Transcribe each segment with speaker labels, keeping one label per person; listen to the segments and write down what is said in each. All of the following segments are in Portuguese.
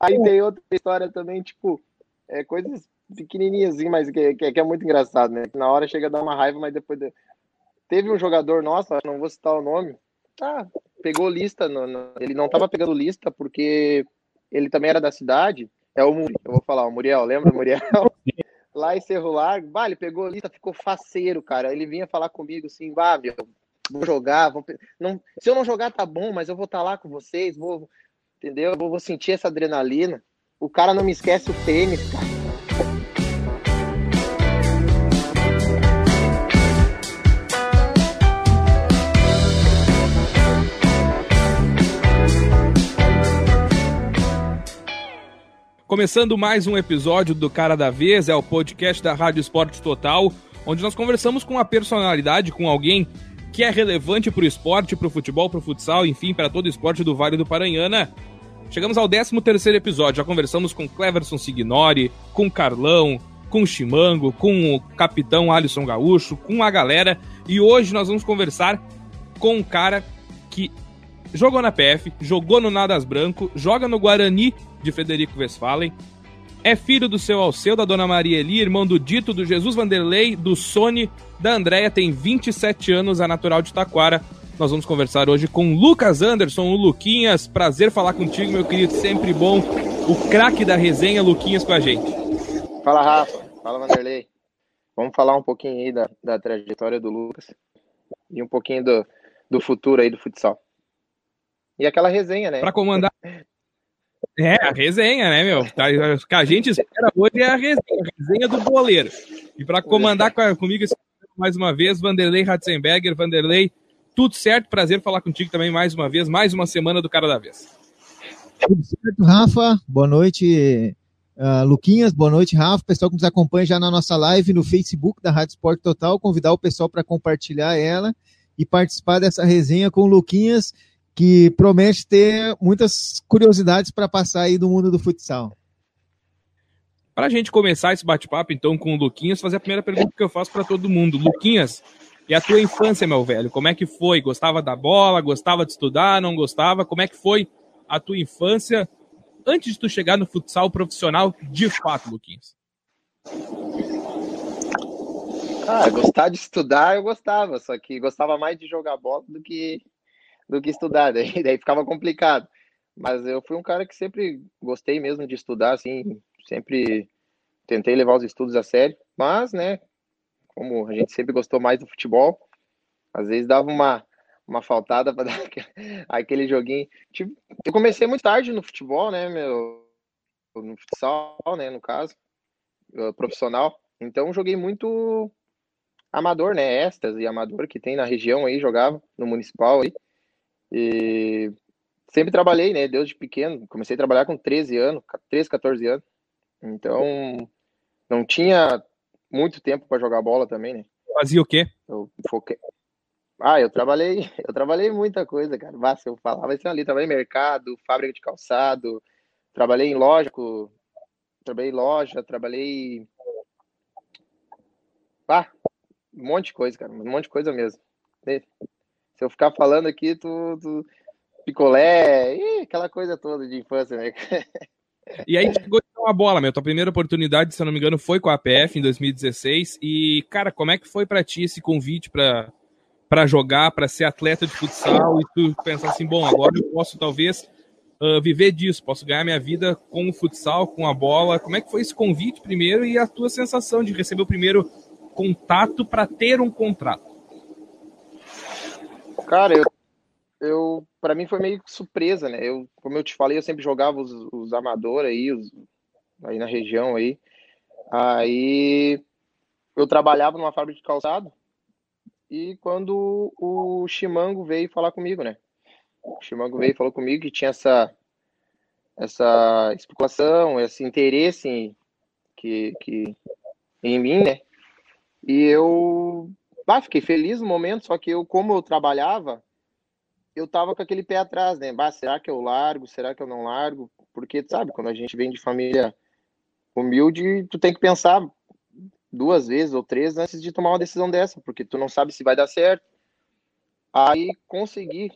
Speaker 1: Aí tem outra história também, tipo, é, coisas pequenininhas, assim, mas que, que, que, é muito engraçado, né? Na hora chega a dar uma raiva, mas depois. De... Teve um jogador nosso, não vou citar o nome, tá, pegou lista, no, no, ele não tava pegando lista porque ele também era da cidade. É o Muriel, eu vou falar, o Muriel, lembra o Muriel? lá em Cerro Largo, bah, ele pegou lista, ficou faceiro, cara. Ele vinha falar comigo assim, vá, meu, vou jogar, vou... Não, se eu não jogar tá bom, mas eu vou estar tá lá com vocês, vou, entendeu? Eu vou, sentir essa adrenalina. O cara não me esquece o tênis, cara.
Speaker 2: Começando mais um episódio do Cara da Vez, é o podcast da Rádio Esporte Total, onde nós conversamos com uma personalidade, com alguém que é relevante para o esporte, para o futebol, para o futsal, enfim, para todo esporte do Vale do Paranhana. Chegamos ao 13 terceiro episódio, já conversamos com Cleverson Signori, com Carlão, com Chimango, com o capitão Alisson Gaúcho, com a galera, e hoje nós vamos conversar com um cara que jogou na PF, jogou no Nadas Branco, joga no Guarani de Frederico Westphalen, é filho do seu Alceu, da Dona Maria Eli, irmão do Dito, do Jesus Vanderlei, do Sony, da Andréia, tem 27 anos, a natural de Taquara. Nós vamos conversar hoje com Lucas Anderson, o Luquinhas. Prazer falar contigo, meu querido, sempre bom. O craque da resenha, Luquinhas, com a gente.
Speaker 1: Fala, Rafa. Fala, Vanderlei. Vamos falar um pouquinho aí da, da trajetória do Lucas e um pouquinho do, do futuro aí do futsal. E aquela resenha, né?
Speaker 2: Para comandar. É, a resenha, né, meu? Tá, o que a gente espera hoje é a resenha, a resenha do boleiro. E para comandar comigo mais uma vez, Vanderlei Ratzenberger. Vanderlei, tudo certo? Prazer falar contigo também mais uma vez, mais uma semana do Cara da Vez.
Speaker 3: Tudo certo, Rafa. Boa noite, uh, Luquinhas. Boa noite, Rafa. Pessoal que nos acompanha já na nossa live no Facebook da Rádio Esporte Total, convidar o pessoal para compartilhar ela e participar dessa resenha com o Luquinhas que promete ter muitas curiosidades para passar aí do mundo do futsal.
Speaker 2: Para a gente começar esse bate-papo, então, com o Luquinhas, fazer a primeira pergunta que eu faço para todo mundo. Luquinhas, e a tua infância, meu velho? Como é que foi? Gostava da bola? Gostava de estudar? Não gostava? Como é que foi a tua infância antes de tu chegar no futsal profissional de fato, Luquinhas?
Speaker 1: Ah, gostar de estudar eu gostava, só que gostava mais de jogar bola do que do que estudar, daí, daí ficava complicado. Mas eu fui um cara que sempre gostei mesmo de estudar, assim, sempre tentei levar os estudos a sério, mas, né, como a gente sempre gostou mais do futebol, às vezes dava uma, uma faltada para dar aquele joguinho. Tipo, eu comecei muito tarde no futebol, né, meu, no futsal, né, no caso, profissional. Então joguei muito amador, né, extras e amador que tem na região aí, jogava no municipal aí. E sempre trabalhei, né, desde pequeno. Comecei a trabalhar com 13 anos, 13, 14 anos. Então, não tinha muito tempo para jogar bola também, né?
Speaker 2: Fazia o quê?
Speaker 1: Eu foquei. Ah, eu trabalhei, eu trabalhei muita coisa, cara. Basta eu falava assim ali, trabalhei em mercado, fábrica de calçado, trabalhei em loja, trabalhei em loja, trabalhei ah, um monte de coisa, cara, um monte de coisa mesmo. Se eu ficar falando aqui, tu, tu picolé, ih, aquela coisa toda de infância, né?
Speaker 2: E aí chegou uma bola, meu. Tua primeira oportunidade, se eu não me engano, foi com a APF em 2016. E, cara, como é que foi para ti esse convite para para jogar, para ser atleta de futsal e tu pensar assim, bom, agora eu posso talvez uh, viver disso, posso ganhar minha vida com o futsal, com a bola. Como é que foi esse convite primeiro e a tua sensação de receber o primeiro contato para ter um contrato?
Speaker 1: Cara, eu, eu para mim foi meio surpresa, né? Eu, como eu te falei, eu sempre jogava os, os amadores aí, os, aí na região aí. Aí eu trabalhava numa fábrica de calçado e quando o Chimango veio falar comigo, né? O Chimango veio e falou comigo que tinha essa essa especulação, esse interesse em, que, que em mim, né? E eu Bah, fiquei feliz no momento, só que eu, como eu trabalhava, eu tava com aquele pé atrás, né? Bah, será que eu largo? Será que eu não largo? Porque, sabe, quando a gente vem de família humilde, tu tem que pensar duas vezes ou três antes de tomar uma decisão dessa, porque tu não sabe se vai dar certo. Aí consegui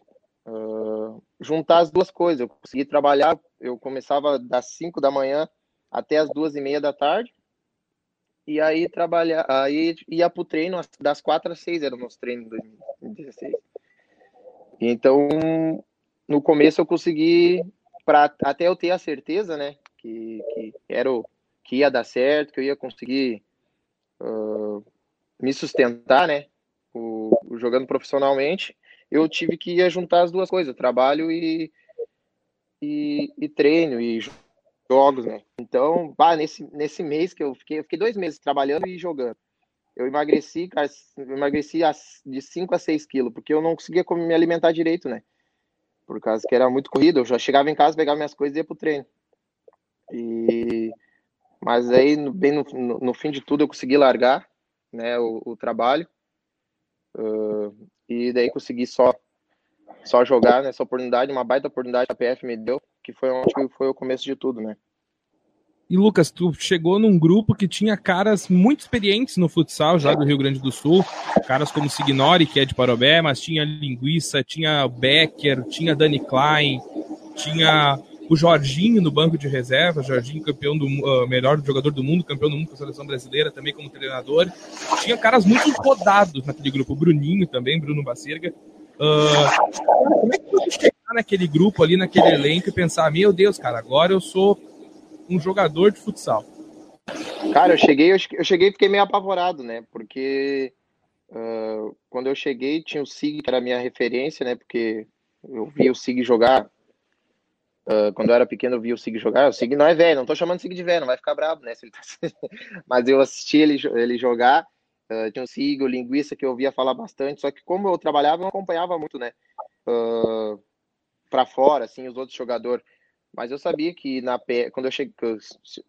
Speaker 1: uh, juntar as duas coisas. Eu consegui trabalhar, eu começava das 5 da manhã até as duas e meia da tarde, e aí trabalhar, aí ia pro treino das quatro às seis, eram meus treinos em 2016. Então, no começo eu consegui, para até eu ter a certeza, né, que, que, era o, que ia dar certo, que eu ia conseguir uh, me sustentar, né, o, o, jogando profissionalmente, eu tive que juntar as duas coisas, trabalho e, e, e treino e jogos, né? Então, bah, nesse, nesse mês que eu fiquei, eu fiquei dois meses trabalhando e jogando. Eu emagreci, cara, emagreci de 5 a 6 quilos, porque eu não conseguia me alimentar direito, né? Por causa que era muito corrido. Eu já chegava em casa, pegava minhas coisas e ia pro treino. E... Mas aí, bem no, no, no fim de tudo, eu consegui largar né, o, o trabalho. Uh, e daí consegui só, só jogar nessa oportunidade, uma baita oportunidade que a PF me deu que foi onde foi o começo de tudo, né?
Speaker 2: E Lucas, tu chegou num grupo que tinha caras muito experientes no futsal já do Rio Grande do Sul, caras como Signori, que é de Parobé, mas tinha Linguiça, tinha Becker, tinha Dani Klein, tinha o Jorginho no banco de reserva, Jorginho campeão do uh, melhor jogador do mundo, campeão do mundo com a seleção brasileira, também como treinador. Tinha caras muito rodados naquele grupo, Bruninho também, Bruno Bacerga. Uh, como é que naquele grupo ali, naquele elenco e pensar, meu Deus, cara, agora eu sou um jogador de futsal?
Speaker 1: Cara, eu cheguei, eu cheguei e fiquei meio apavorado, né? Porque uh, quando eu cheguei tinha o Sig, que era a minha referência, né? Porque eu vi o Sig jogar. Uh, quando eu era pequeno, eu vi o Sig jogar. O Sig não é velho, não tô chamando o Sig de velho, não vai ficar bravo, né? Tá... Mas eu assisti ele, ele jogar. Uh, tinha o Sig, o Linguiça, que eu ouvia falar bastante. Só que como eu trabalhava, eu não acompanhava muito, né? Uh, para fora, assim, os outros jogadores. Mas eu sabia que na P... quando eu cheguei,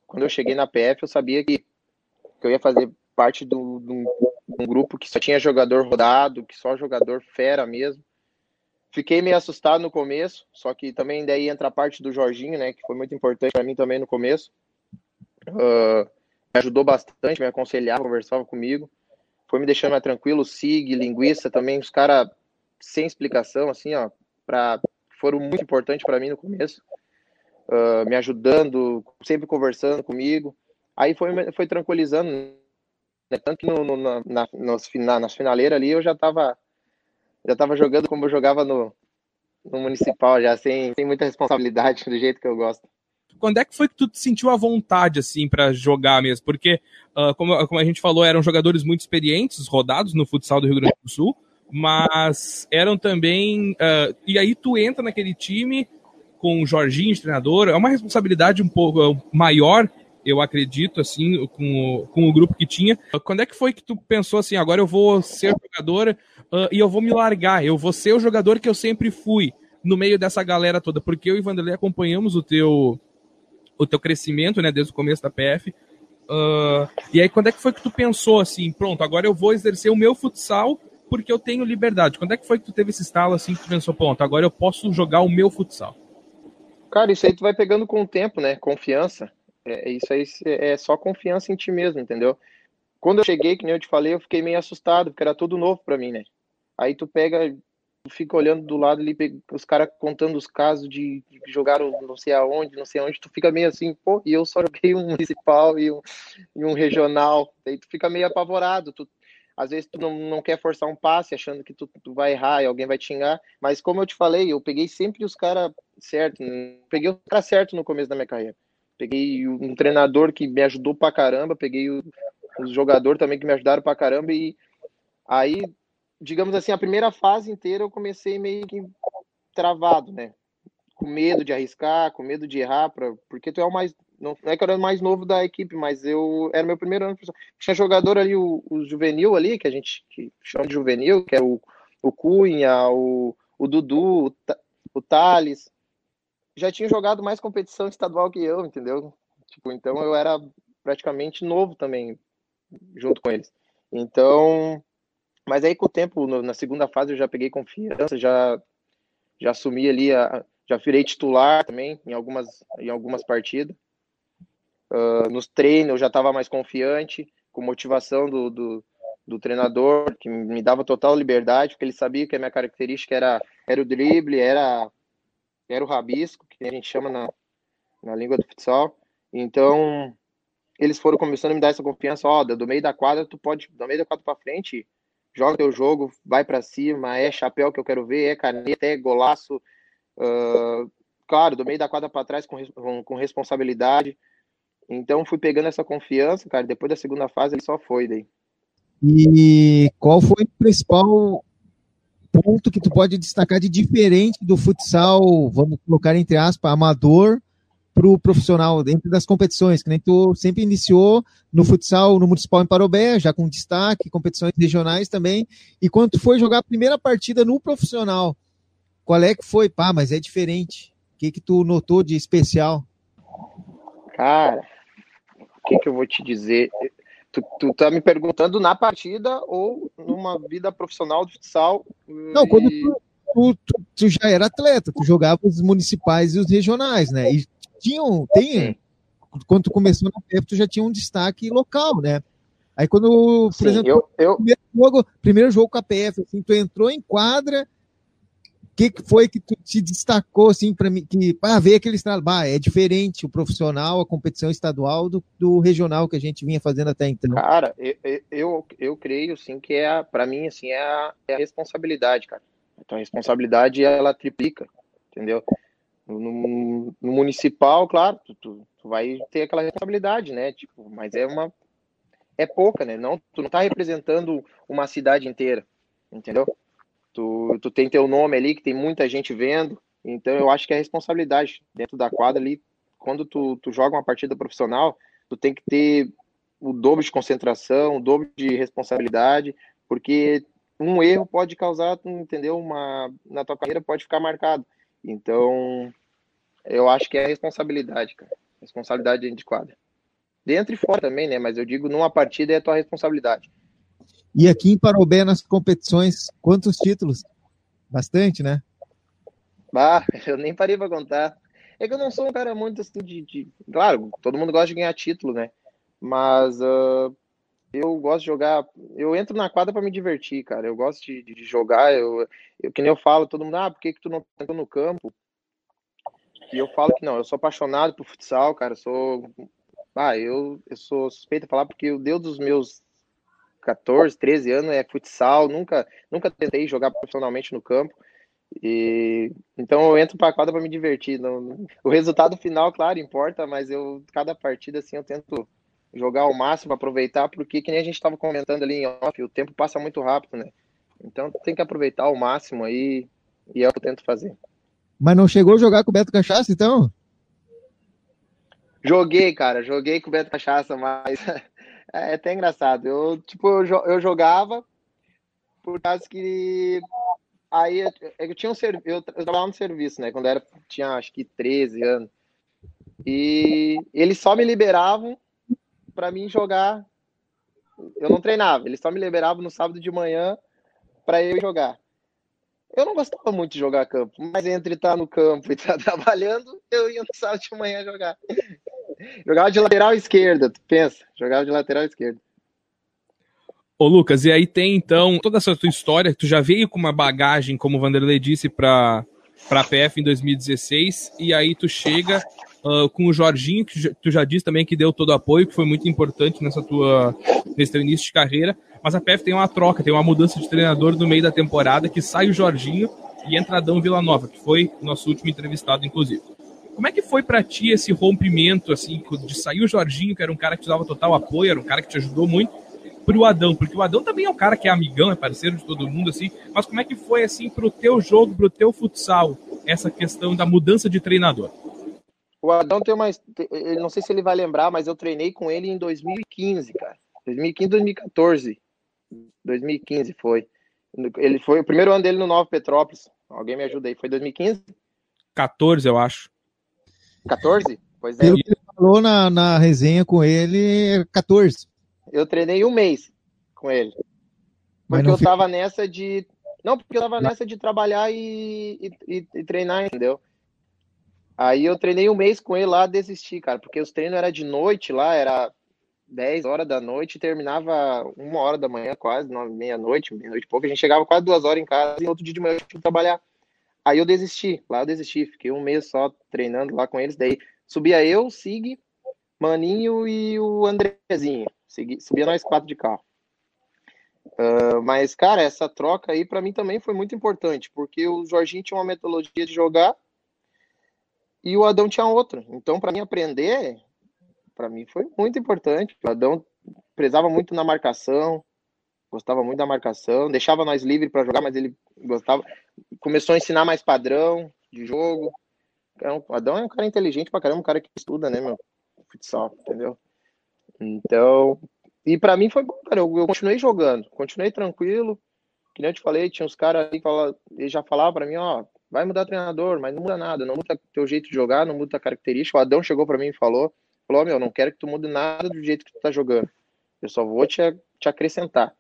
Speaker 1: quando eu cheguei na PF, eu sabia que, que eu ia fazer parte de um grupo que só tinha jogador rodado, que só jogador fera mesmo. Fiquei meio assustado no começo, só que também daí entra a parte do Jorginho, né, que foi muito importante para mim também no começo. Uh, me ajudou bastante, me aconselhava, conversava comigo. Foi me deixando mais tranquilo. Sig, linguiça também, os caras sem explicação, assim, ó, para foram muito importantes para mim no começo, uh, me ajudando, sempre conversando comigo. Aí foi, foi tranquilizando, né? tanto que no, no, na, nas, finaleiras ali eu já estava já tava jogando como eu jogava no, no municipal, já sem, sem muita responsabilidade, do jeito que eu gosto.
Speaker 2: Quando é que foi que tu sentiu a vontade, assim, para jogar mesmo? Porque, uh, como, como a gente falou, eram jogadores muito experientes, rodados no futsal do Rio Grande do Sul, mas eram também. Uh, e aí tu entra naquele time com o Jorginho de treinador, é uma responsabilidade um pouco uh, maior, eu acredito, assim, com o, com o grupo que tinha. Quando é que foi que tu pensou assim, agora eu vou ser jogador uh, e eu vou me largar, eu vou ser o jogador que eu sempre fui no meio dessa galera toda? Porque eu e Vanderlei acompanhamos o teu, o teu crescimento, né, desde o começo da PF. Uh, e aí, quando é que foi que tu pensou assim, pronto, agora eu vou exercer o meu futsal porque eu tenho liberdade. Quando é que foi que tu teve esse estalo assim que tu pensou, ponto, agora eu posso jogar o meu futsal?
Speaker 1: Cara, isso aí tu vai pegando com o tempo, né? Confiança. É, isso aí é só confiança em ti mesmo, entendeu? Quando eu cheguei, que nem eu te falei, eu fiquei meio assustado, porque era tudo novo para mim, né? Aí tu pega, tu fica olhando do lado ali, os caras contando os casos de, que jogaram não sei aonde, não sei aonde, tu fica meio assim, pô, e eu só joguei um municipal e um, e um regional. Aí tu fica meio apavorado, tu, às vezes tu não, não quer forçar um passe achando que tu, tu vai errar e alguém vai te xingar, mas como eu te falei, eu peguei sempre os caras certo, peguei o cara certo no começo da minha carreira. Peguei um treinador que me ajudou pra caramba, peguei os jogadores também que me ajudaram pra caramba e aí, digamos assim, a primeira fase inteira eu comecei meio que travado, né? Com medo de arriscar, com medo de errar, pra, porque tu é o mais não, é que eu era mais novo da equipe, mas eu era meu primeiro ano. Tinha jogador ali, o, o juvenil ali, que a gente que chama de juvenil, que é o, o Cunha, o, o Dudu, o, o Thales. Já tinha jogado mais competição estadual que eu, entendeu? Tipo, então eu era praticamente novo também, junto com eles. Então, mas aí com o tempo, no, na segunda fase, eu já peguei confiança, já, já assumi ali, a, já virei titular também em algumas, em algumas partidas. Uh, nos treinos eu já estava mais confiante, com motivação do, do, do, treinador, que me dava total liberdade, porque ele sabia que a minha característica era, era o drible, era era o rabisco, que a gente chama na, na língua do futsal. Então, eles foram começando a me dar essa confiança, ó, do meio da quadra, tu pode, do meio da quadra para frente, joga teu jogo, vai para cima, é chapéu que eu quero ver, é caneta, é golaço, uh, claro, do meio da quadra para trás com, com, com, responsabilidade. Então fui pegando essa confiança, cara. Depois da segunda fase ele só foi daí.
Speaker 3: E qual foi o principal ponto que tu pode destacar de diferente do futsal, vamos colocar entre aspas, amador para o profissional dentro das competições, que nem tu sempre iniciou no futsal, no Municipal em Parobé, já com destaque, competições regionais também, e quando tu foi jogar a primeira partida no profissional, qual é que foi? Pá, mas é diferente. O que que tu notou de especial?
Speaker 1: Cara, que que eu vou te dizer? Tu, tu tá me perguntando na partida ou numa vida profissional de futsal?
Speaker 3: Não, quando tu, tu, tu, tu, já era atleta, tu jogava os municipais e os regionais, né? E tinham, tem, quando tu começou na PF, tu já tinha um destaque local, né? Aí quando, por Sim, exemplo, eu, eu... Primeiro, jogo, primeiro jogo com a PF, assim, tu entrou em quadra, que, que foi que tu te destacou, assim, para mim, que, para ver aqueles trabalhos, é diferente o profissional, a competição estadual do, do regional que a gente vinha fazendo até então?
Speaker 1: Cara, eu, eu, eu creio, sim, que é, para mim, assim, é a, é a responsabilidade, cara. Então, a responsabilidade, ela triplica, entendeu? No, no municipal, claro, tu, tu, tu, vai ter aquela responsabilidade, né? Tipo, mas é uma é pouca, né? Não, tu não tá representando uma cidade inteira, entendeu? Tu, tu tem teu nome ali que tem muita gente vendo, então eu acho que é responsabilidade dentro da quadra ali. Quando tu, tu joga uma partida profissional, tu tem que ter o dobro de concentração, o dobro de responsabilidade, porque um erro pode causar, entendeu? Uma na tua carreira pode ficar marcado. Então, eu acho que é responsabilidade, cara. Responsabilidade dentro de quadra. Dentro e fora também, né? Mas eu digo, numa partida é tua responsabilidade.
Speaker 3: E aqui em Parobé, nas competições, quantos títulos? Bastante, né?
Speaker 1: Ah, eu nem parei pra contar. É que eu não sou um cara muito assim de. de... Claro, todo mundo gosta de ganhar título, né? Mas uh, eu gosto de jogar. Eu entro na quadra para me divertir, cara. Eu gosto de, de jogar. Eu, eu, que nem eu falo, todo mundo, ah, por que, que tu não tá no campo? E eu falo que não, eu sou apaixonado por futsal, cara. Eu sou. Ah, eu, eu sou suspeito de falar porque o Deus dos meus 14, 13 anos é futsal. Nunca, nunca tentei jogar profissionalmente no campo. E então eu entro para a quadra para me divertir. Não, o resultado final, claro, importa, mas eu cada partida assim eu tento jogar ao máximo, aproveitar, porque que nem a gente estava comentando ali em off, o tempo passa muito rápido, né? Então tem que aproveitar ao máximo aí, e é o que eu tento fazer.
Speaker 3: Mas não chegou a jogar com o Beto Cachaça, então?
Speaker 1: Joguei, cara, joguei com o Beto Cachaça, mas é até engraçado. Eu, tipo, eu, eu jogava por causa que aí eu, eu tinha um serviço, eu, eu trabalhava no serviço, né? Quando era, tinha acho que 13 anos. E eles só me liberavam para mim jogar. Eu não treinava, eles só me liberavam no sábado de manhã para eu jogar. Eu não gostava muito de jogar campo, mas entre estar no campo e estar trabalhando, eu ia no sábado de manhã jogar. Jogava de lateral esquerda, tu pensa? Jogava de lateral esquerda.
Speaker 2: Ô Lucas, e aí tem então toda essa tua história, tu já veio com uma bagagem, como o Vanderlei disse, para para a PF em 2016, e aí tu chega uh, com o Jorginho, que tu já disse também que deu todo o apoio, que foi muito importante nessa tua, nesse teu início de carreira. Mas a PF tem uma troca, tem uma mudança de treinador no meio da temporada, que sai o Jorginho e entra Adão Vila Nova, que foi o nosso último entrevistado, inclusive. Como é que foi para ti esse rompimento, assim, de sair o Jorginho, que era um cara que te dava total apoio, era um cara que te ajudou muito, pro Adão? Porque o Adão também é um cara que é amigão, é parceiro de todo mundo, assim, mas como é que foi, assim, pro teu jogo, pro teu futsal, essa questão da mudança de treinador?
Speaker 1: O Adão tem uma. Não sei se ele vai lembrar, mas eu treinei com ele em 2015, cara. 2015, 2014. 2015 foi. Ele foi o primeiro ano dele no Nova Petrópolis. Alguém me ajuda aí. Foi 2015?
Speaker 2: 14, eu acho.
Speaker 1: 14?
Speaker 3: Pois é. Ele falou na, na resenha com ele 14.
Speaker 1: Eu treinei um mês com ele. Porque eu tava nessa de. Não, porque eu tava nessa de trabalhar e, e, e treinar, entendeu? Aí eu treinei um mês com ele lá, desisti, cara, porque os treinos era de noite lá, era 10 horas da noite, terminava uma hora da manhã, quase, meia-noite, meia-noite e pouco. A gente chegava quase duas horas em casa e outro dia de manhã eu tinha que trabalhar. Aí eu desisti, lá eu desisti, fiquei um mês só treinando lá com eles, daí subia eu, Sig, Maninho e o Andrezinho, subia nós quatro de carro. Uh, mas, cara, essa troca aí para mim também foi muito importante, porque o Jorginho tinha uma metodologia de jogar e o Adão tinha outra. Então, para mim aprender, para mim foi muito importante. O Adão prezava muito na marcação, gostava muito da marcação, deixava nós livres para jogar, mas ele gostava. Começou a ensinar mais padrão de jogo. o Adão é um cara inteligente pra caramba, um cara que estuda, né, meu? Futsal, entendeu? Então, e para mim foi bom, cara. Eu, eu, continuei jogando, continuei tranquilo. Que nem eu te falei, tinha uns caras aí que já falavam para mim, ó, vai mudar treinador, mas não muda nada, não muda teu jeito de jogar, não muda a característica. O Adão chegou para mim e falou, falou, meu, não quero que tu mude nada do jeito que tu tá jogando. Eu só vou te, te acrescentar.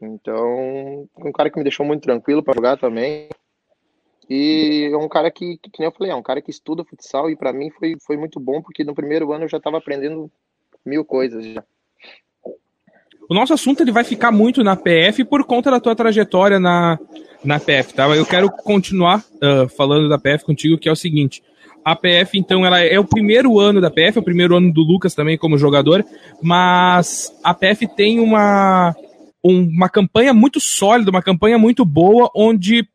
Speaker 1: Então, um cara que me deixou muito tranquilo para jogar também. E é um cara que, que, que nem eu falei, é um cara que estuda futsal e para mim foi, foi muito bom, porque no primeiro ano eu já estava aprendendo mil coisas já.
Speaker 2: O nosso assunto ele vai ficar muito na PF por conta da tua trajetória na, na PF, tá? Eu quero continuar uh, falando da PF contigo, que é o seguinte. A PF, então, ela é o primeiro ano da PF, é o primeiro ano do Lucas também como jogador, mas a PF tem uma, uma campanha muito sólida, uma campanha muito boa, onde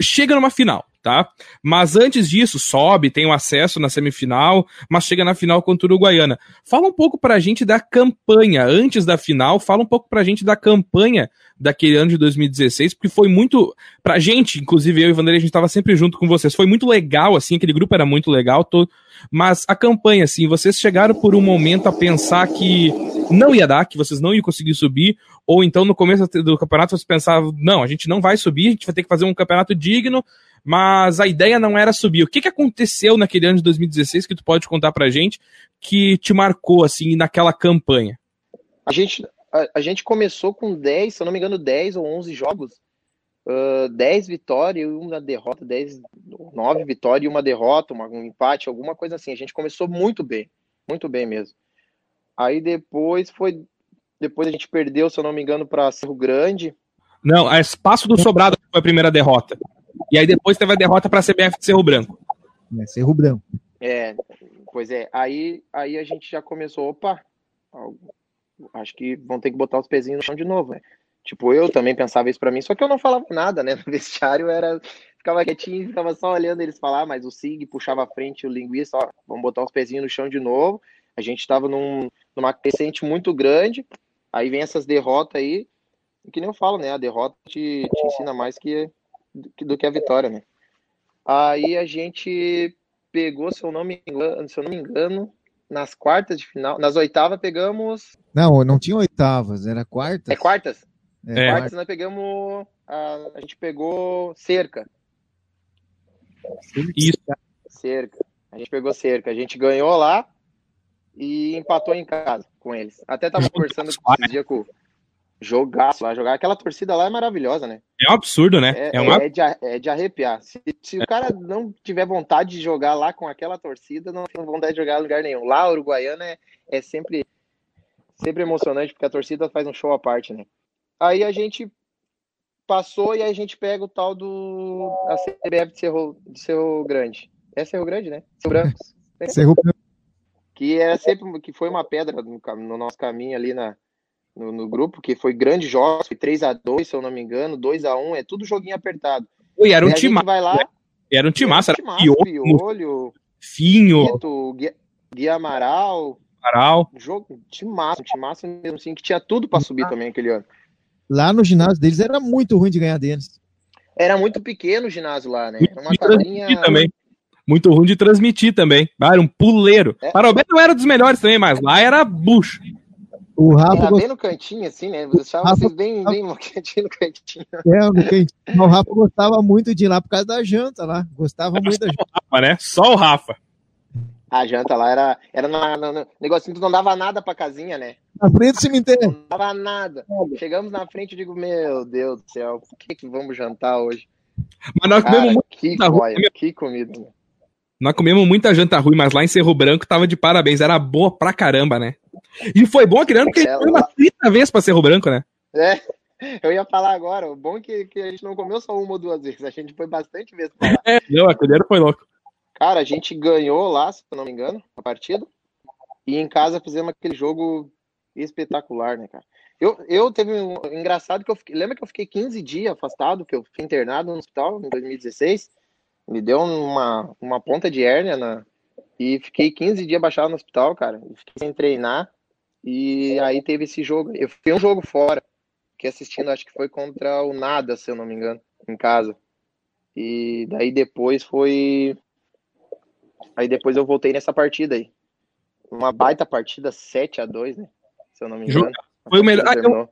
Speaker 2: chega numa final tá? Mas antes disso, sobe, tem o acesso na semifinal, mas chega na final contra o Uruguaiana. Fala um pouco pra gente da campanha, antes da final, fala um pouco pra gente da campanha daquele ano de 2016, porque foi muito, pra gente, inclusive eu e Vanderlei, a gente tava sempre junto com vocês, foi muito legal, assim, aquele grupo era muito legal, todo, mas a campanha, assim, vocês chegaram por um momento a pensar que não ia dar, que vocês não iam conseguir subir, ou então no começo do campeonato vocês pensavam, não, a gente não vai subir, a gente vai ter que fazer um campeonato digno, mas a ideia não era subir. O que, que aconteceu naquele ano de 2016 que tu pode contar pra gente que te marcou, assim, naquela campanha?
Speaker 1: A gente, a, a gente começou com 10, se eu não me engano, 10 ou 11 jogos, uh, 10 vitórias e uma derrota, 10, 9 vitórias e uma derrota, uma, um empate, alguma coisa assim. A gente começou muito bem, muito bem mesmo. Aí depois foi. Depois a gente perdeu, se eu não me engano, para Cerro Grande.
Speaker 2: Não, a Espaço do Sobrado foi a primeira derrota. E aí depois teve a derrota para a CBF de Cerro Branco.
Speaker 3: É, Cerro Branco.
Speaker 1: É, pois é. Aí, aí a gente já começou, opa, acho que vão ter que botar os pezinhos no chão de novo, né? Tipo, eu também pensava isso para mim, só que eu não falava nada, né? No vestiário era. Ficava quietinho, ficava só olhando eles falar, mas o Sig puxava a frente o linguiça, ó, vamos botar os pezinhos no chão de novo. A gente estava num, numa crescente muito grande, aí vem essas derrotas aí, que nem eu falo, né? A derrota te, te ensina mais que do que a vitória, né? Aí a gente pegou, se eu não me engano, se eu não me engano, nas quartas de final, nas oitavas pegamos.
Speaker 3: Não, não tinha oitavas, era quartas.
Speaker 1: É quartas? É. Quartas nós pegamos. A, a gente pegou cerca.
Speaker 2: Isso.
Speaker 1: Cerca. A gente pegou cerca. A gente ganhou lá e empatou em casa com eles. Até tava conversando esse dia com, Jogaço lá, jogar. Aquela torcida lá é maravilhosa, né?
Speaker 2: É um absurdo, né?
Speaker 1: É, é, uma... é, de, é de arrepiar. Se, se o cara não tiver vontade de jogar lá com aquela torcida, não tem vontade de jogar em lugar nenhum. Lá, Uruguaiana é, é sempre, sempre emocionante, porque a torcida faz um show à parte, né? Aí a gente passou e aí a gente pega o tal do a CBF de Cerro, de Cerro Grande. É Cerro Grande, né? Cerro Branco. Cerro Branco. Que é sempre que foi uma pedra no, no nosso caminho ali na no, no, grupo, que foi grande jogos, foi 3 a 2 se eu não me engano, 2 a 1 é tudo joguinho apertado.
Speaker 2: E era um time vai lá, era um time massa, era, um piolho,
Speaker 1: piolho,
Speaker 2: Finho,
Speaker 1: Guito, Gui, Amaral,
Speaker 2: Amaral.
Speaker 1: jogo, time massa, time massa mesmo assim, que tinha tudo para subir também aquele ano.
Speaker 3: Lá no ginásio deles era muito ruim de ganhar deles.
Speaker 1: Era muito pequeno o ginásio lá, né? Era uma casinha
Speaker 2: também. Muito ruim de transmitir também. Ah, era um puleiro. É. Parobé não era dos melhores também, mas lá era bucho.
Speaker 1: O Rafa. Era bem no cantinho, assim, né? Você achava Rafa... vocês bem, bem no cantinho, no cantinho. É,
Speaker 3: no cantinho. O Rafa gostava muito de ir lá por causa da janta lá. Gostava muito da janta.
Speaker 2: Rafa, né? Só o Rafa.
Speaker 1: A janta lá era, era no, no, negocinho que não dava nada pra casinha, né?
Speaker 3: Na frente do cemitério.
Speaker 1: Não dava nada. Chegamos na frente e digo, meu Deus do céu, o que, que vamos jantar hoje?
Speaker 2: Mas nós Cara, comemos
Speaker 1: que, coia, que comida. Né?
Speaker 2: Nós comemos muita janta ruim, mas lá em Cerro Branco tava de parabéns. Era boa pra caramba, né? E foi bom aquele ano porque foi uma 30 vezes pra Cerro Branco, né?
Speaker 1: É, Eu ia falar agora, o bom é que, que a gente não comeu só uma ou duas vezes, a gente foi bastante vezes pra lá.
Speaker 2: É, não, aquele foi louco.
Speaker 1: Cara, a gente ganhou lá, se eu não me engano, a partida. E em casa fizemos aquele jogo espetacular, né, cara? Eu, eu teve um engraçado que eu fiquei, lembra que eu fiquei 15 dias afastado, que eu fui internado no hospital em 2016. Me deu uma, uma ponta de hérnia na, e fiquei 15 dias baixado no hospital, cara. Fiquei sem treinar. E aí teve esse jogo. Eu fiquei um jogo fora, que assistindo, acho que foi contra o Nada, se eu não me engano, em casa. E daí depois foi. Aí depois eu voltei nessa partida aí. Uma baita partida, 7 a 2 né? Se eu não me engano.
Speaker 2: Foi o melhor. Ah,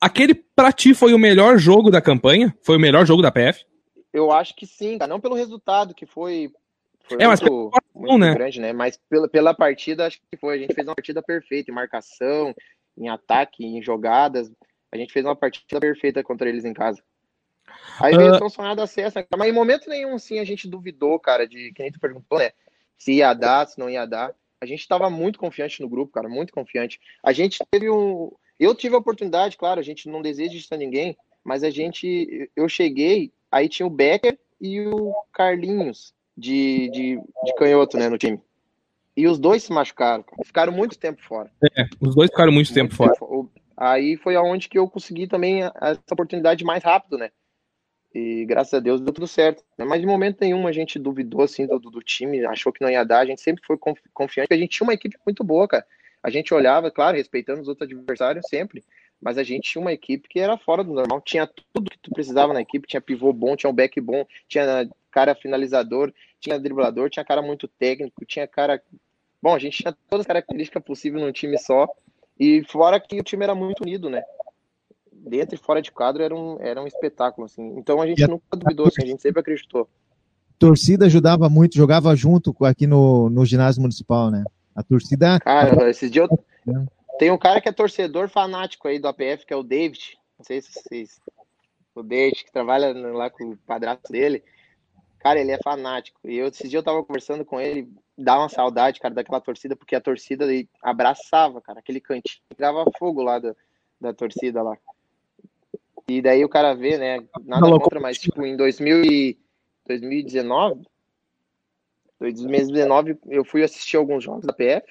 Speaker 2: aquele pra ti foi o melhor jogo da campanha? Foi o melhor jogo da PF?
Speaker 1: Eu acho que sim, cara. Não pelo resultado, que foi, foi
Speaker 2: é, muito, mas
Speaker 1: muito né? grande, né? Mas pela, pela partida, acho que foi. A gente fez uma partida perfeita em marcação, em ataque, em jogadas. A gente fez uma partida perfeita contra eles em casa. Aí veio uh... São Sonhado acesso, né? mas em momento nenhum, sim, a gente duvidou, cara, de quem tu perguntou, né? Se ia dar, se não ia dar. A gente estava muito confiante no grupo, cara, muito confiante. A gente teve um. Eu tive a oportunidade, claro, a gente não deseja isso a ninguém, mas a gente. Eu cheguei, aí tinha o Becker e o Carlinhos de, de, de canhoto, né, no time. E os dois se machucaram, cara. ficaram muito tempo fora.
Speaker 2: É, os dois ficaram muito, muito tempo, tempo fora.
Speaker 1: Aí foi aonde que eu consegui também essa oportunidade mais rápido, né? E graças a Deus deu tudo certo. Mas de momento nenhum a gente duvidou assim do, do time, achou que não ia dar. A gente sempre foi confiante, porque a gente tinha uma equipe muito boa, cara. A gente olhava, claro, respeitando os outros adversários sempre, mas a gente tinha uma equipe que era fora do normal. Tinha tudo que tu precisava na equipe, tinha pivô bom, tinha um back bom, tinha cara finalizador, tinha driblador, tinha cara muito técnico, tinha cara. Bom, a gente tinha todas as características possíveis num time só. E fora que o time era muito unido, né? dentro e fora de quadro era um, era um espetáculo, assim. Então a gente nunca duvidou, assim, a gente sempre acreditou.
Speaker 3: Torcida ajudava muito, jogava junto aqui no, no ginásio municipal, né? A torcida.
Speaker 1: Cara, esses dias eu... Tem um cara que é torcedor fanático aí do APF, que é o David. Não sei se vocês. O David, que trabalha lá com o padrasto dele. Cara, ele é fanático. E eu, esses dias eu tava conversando com ele, dá uma saudade, cara, daquela torcida, porque a torcida abraçava, cara, aquele cantinho, dava fogo lá da, da torcida lá. E daí o cara vê, né? Nada contra, mas tipo, em 2000 e 2019, 2019 eu fui assistir alguns jogos da PF.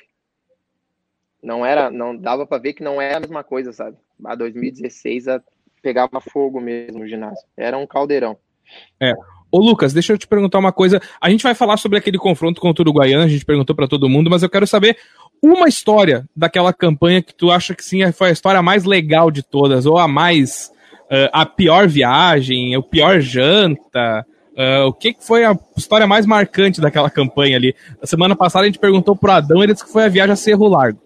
Speaker 1: Não era, não dava para ver que não é a mesma coisa, sabe? A 2016 a, pegava fogo mesmo o ginásio. Era um caldeirão.
Speaker 2: É. Ô Lucas, deixa eu te perguntar uma coisa. A gente vai falar sobre aquele confronto contra o Uruguaiana, a gente perguntou para todo mundo, mas eu quero saber uma história daquela campanha que tu acha que sim foi a história mais legal de todas, ou a mais uh, a pior viagem, o pior janta. Uh, o que, foi a história mais marcante daquela campanha ali? A semana passada a gente perguntou pro Adão, ele disse que foi a viagem a Cerro Largo.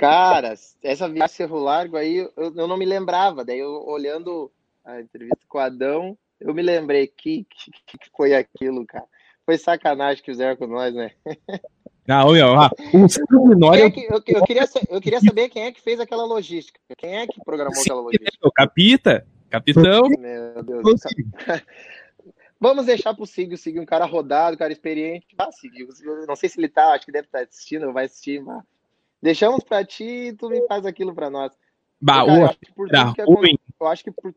Speaker 1: Cara, essa viagem Cerro Largo aí eu, eu não me lembrava. Daí eu olhando a entrevista com o Adão, eu me lembrei que, que, que foi aquilo, cara. Foi sacanagem que fizeram com nós, né?
Speaker 2: Não, ah, o
Speaker 1: é que, eu, eu, queria, eu queria saber quem é que fez aquela logística. Quem é que programou Sim, aquela logística?
Speaker 2: O Capita, capitão.
Speaker 1: Meu Deus. Vamos deixar pro Sig, o Sig um cara rodado, um cara experiente. Ah, Sig, não sei se ele tá, acho que deve estar tá assistindo, vai assistir, mas deixamos pra ti e tu me faz aquilo pra nós.
Speaker 2: Bah, cara, eu, acho que por tudo que
Speaker 1: eu acho que por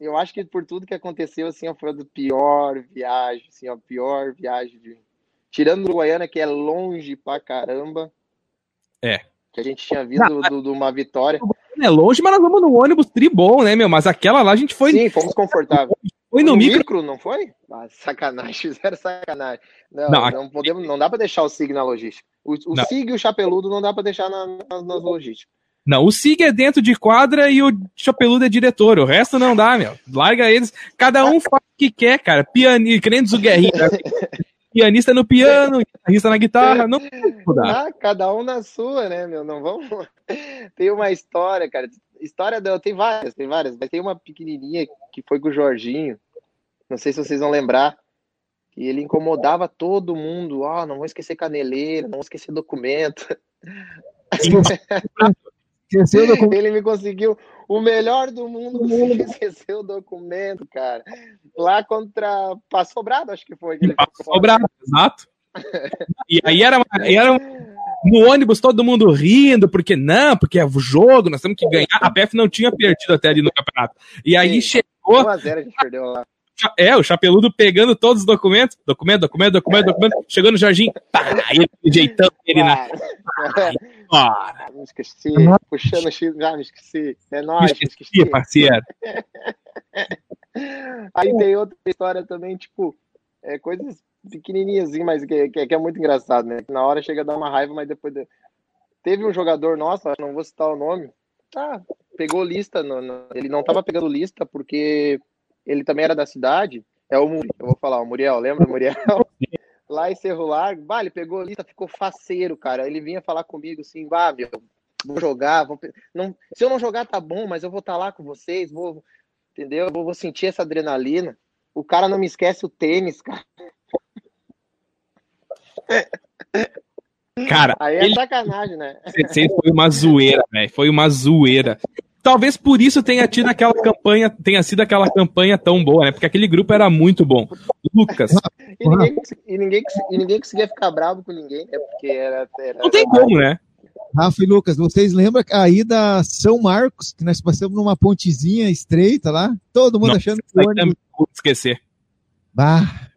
Speaker 1: eu acho que por tudo que aconteceu, assim, foi a pior viagem, assim, a pior viagem de Tirando Uruguaiana, que é longe pra caramba.
Speaker 2: É.
Speaker 1: Que a gente tinha visto de uma vitória.
Speaker 2: É longe, mas nós vamos no ônibus tribom, né, meu? Mas aquela lá a gente foi.
Speaker 1: Sim, fomos confortáveis.
Speaker 2: Foi no, no micro.
Speaker 1: micro. não foi? Ah, sacanagem, fizeram sacanagem. Não, não, não, podemos, não dá pra deixar o SIG na logística. O, o SIG e o Chapeludo não dá pra deixar na, na, nas logísticas.
Speaker 2: Não, o SIG é dentro de quadra e o Chapeludo é diretor. O resto não dá, meu. Larga eles. Cada um faz o que quer, cara. Pianista, crentes o Guerrinho. pianista no piano, guitarrista na guitarra, não
Speaker 1: ah, cada um na sua, né, meu? Não vamos. tem uma história, cara. História dela, tem várias, tem várias, mas tem uma pequenininha que foi com o Jorginho. Não sei se vocês vão lembrar. E ele incomodava todo mundo. Ah, oh, não vou esquecer caneleira, não vou esquecer documento. Esqueceu o documento. Ele me conseguiu o melhor do mundo, conseguiu esquecer o documento, cara. Lá contra Passo Sobrado, acho que foi.
Speaker 2: Passo Sobrado, exato. E aí era, era no ônibus todo mundo rindo, porque não, porque é o jogo, nós temos que ganhar. A PF não tinha perdido até ali no campeonato. E aí Sim. chegou. 1x0 a gente perdeu lá. É, o Chapeludo pegando todos os documentos, documento, documento, documento, documento, chegando no Jardim, pá, ele jeitando ele na.
Speaker 1: Ah, me esqueci, puxando o X, já me esqueci. É nóis, me esqueci,
Speaker 2: me esqueci. parceiro.
Speaker 1: Aí tem outra história também, tipo, é, coisas pequenininhas, assim, mas que, que, que, é muito engraçado, né? Na hora chega a dar uma raiva, mas depois. De... Teve um jogador nosso, não vou citar o nome, tá, pegou lista, no, no, ele não tava pegando lista porque ele também era da cidade, é o Muriel, eu vou falar, o Muriel, lembra o Muriel? lá em Cerro Largo, bah, ele pegou lista, ficou faceiro, cara, ele vinha falar comigo assim, bah, meu, vou jogar, vou... Não, se eu não jogar tá bom, mas eu vou estar tá lá com vocês, vou, entendeu? Eu vou, vou sentir essa adrenalina. O cara não me esquece o tênis, cara.
Speaker 2: Cara,
Speaker 1: aí é ele... sacanagem, né?
Speaker 2: Foi uma zoeira, velho. Foi uma zoeira. Talvez por isso tenha tido aquela campanha, tenha sido aquela campanha tão boa, né? Porque aquele grupo era muito bom. Lucas.
Speaker 1: e, ninguém, e, ninguém, e ninguém conseguia ficar bravo com ninguém, né? Porque era. era
Speaker 2: Não tem como, né?
Speaker 3: Rafa e Lucas, vocês lembram a ida São Marcos, que nós passamos numa pontezinha estreita lá? Todo mundo achando que
Speaker 2: o ônibus... esquecer.
Speaker 3: Bah,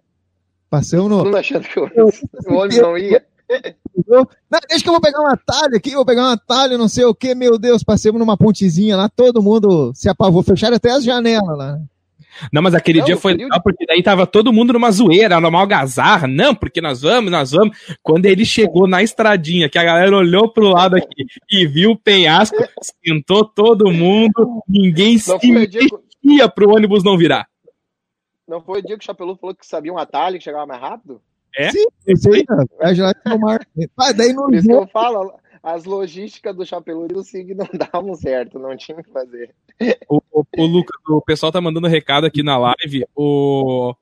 Speaker 3: passamos no...
Speaker 1: Mundo achando que o ônibus não ia.
Speaker 3: Não, deixa que eu vou pegar uma talha aqui, vou pegar uma talha, não sei o que, meu Deus, passemos numa pontezinha lá, todo mundo se apavou, fecharam até as janelas lá.
Speaker 2: Não, mas aquele não, dia foi legal, porque daí tava todo mundo numa zoeira, numa algazarra. Não, porque nós vamos, nós vamos. Quando ele chegou na estradinha, que a galera olhou pro lado aqui e viu o penhasco, sentou todo mundo, ninguém não se mexia pro ônibus não virar.
Speaker 1: Não foi o dia que o Chapelu falou que sabia um atalho que chegava mais rápido?
Speaker 2: É? Sim,
Speaker 3: esse aí, é já tomar.
Speaker 1: Mas daí não Por isso que eu falo, as logísticas do Chapelu e do Sig não davam certo, não tinha que fazer.
Speaker 2: O, o, o, Lucas, o pessoal tá mandando recado aqui na live. O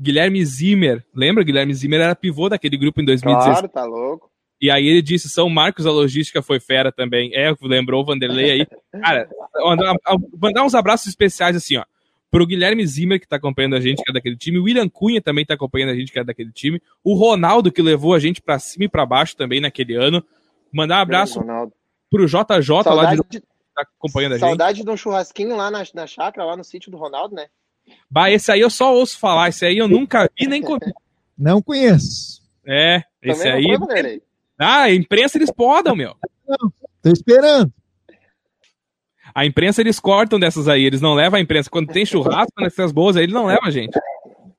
Speaker 2: Guilherme Zimmer, lembra? Guilherme Zimmer era pivô daquele grupo em 2016.
Speaker 1: Claro, tá louco.
Speaker 2: E aí ele disse, São Marcos a logística foi fera também. É, lembrou o Vanderlei aí. Cara, mandar uns abraços especiais assim, ó. Pro Guilherme Zimmer, que tá acompanhando a gente, que é daquele time. O William Cunha também tá acompanhando a gente, que é daquele time. O Ronaldo, que levou a gente para cima e para baixo também naquele ano. Mandar um abraço Ronaldo. pro JJ
Speaker 1: Saudade
Speaker 2: lá
Speaker 1: de... de... tá acompanhando a gente. Saudade de um churrasquinho lá na, na chácara, lá no sítio do Ronaldo, né?
Speaker 2: Bah, esse aí eu só ouço falar. Esse aí eu nunca vi nem comi.
Speaker 3: Não conheço.
Speaker 2: É, esse aí. Foi, ah, a imprensa eles podam, meu.
Speaker 3: Não, tô esperando.
Speaker 2: A imprensa eles cortam dessas aí, eles não levam a imprensa. Quando tem churrasco nessas boas aí, eles não levam a gente.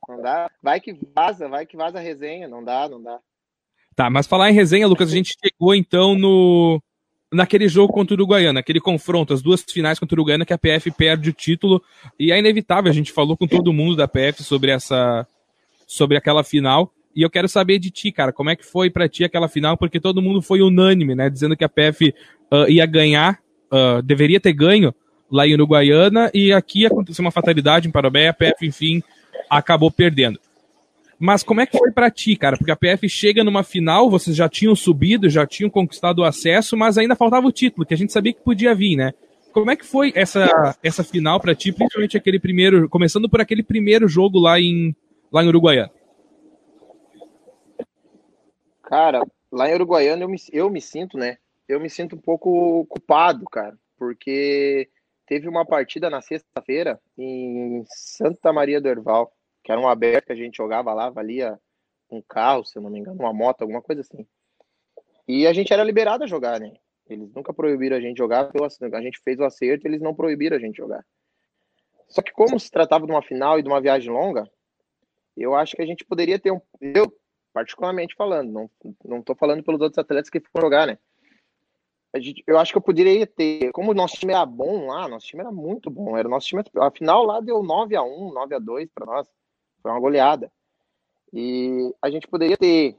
Speaker 1: Não dá. Vai que vaza, vai que vaza a resenha. Não dá, não dá.
Speaker 2: Tá, mas falar em resenha, Lucas, a gente chegou então no naquele jogo contra o Uruguaiana, aquele confronto, as duas finais contra o Uruguaiana que a PF perde o título e é inevitável, a gente falou com todo mundo da PF sobre essa sobre aquela final. E eu quero saber de ti, cara, como é que foi para ti aquela final? Porque todo mundo foi unânime, né? Dizendo que a PF uh, ia ganhar uh, deveria ter ganho lá em Uruguaiana e aqui aconteceu uma fatalidade em Parobé, a PF, enfim, acabou perdendo. Mas como é que foi para ti, cara? Porque a PF chega numa final, vocês já tinham subido, já tinham conquistado o acesso, mas ainda faltava o título, que a gente sabia que podia vir, né? Como é que foi essa, essa final para ti, principalmente aquele primeiro, começando por aquele primeiro jogo lá em, lá em Uruguaiana?
Speaker 1: Cara, lá em Uruguaiana eu me, eu me sinto, né? Eu me sinto um pouco culpado, cara, porque teve uma partida na sexta-feira em Santa Maria do Herval, que era um aberto que a gente jogava lá, valia um carro, se eu não me engano, uma moto, alguma coisa assim. E a gente era liberado a jogar, né? Eles nunca proibiram a gente jogar, a gente fez o acerto, eles não proibiram a gente jogar. Só que como se tratava de uma final e de uma viagem longa, eu acho que a gente poderia ter um, eu particularmente falando, não não tô falando pelos outros atletas que foram jogar, né? Gente, eu acho que eu poderia ter, como o nosso time era bom lá, nosso time era muito bom, era nosso time, a final lá deu 9 a 1, 9 a 2 para nós. Foi uma goleada. E a gente poderia ter,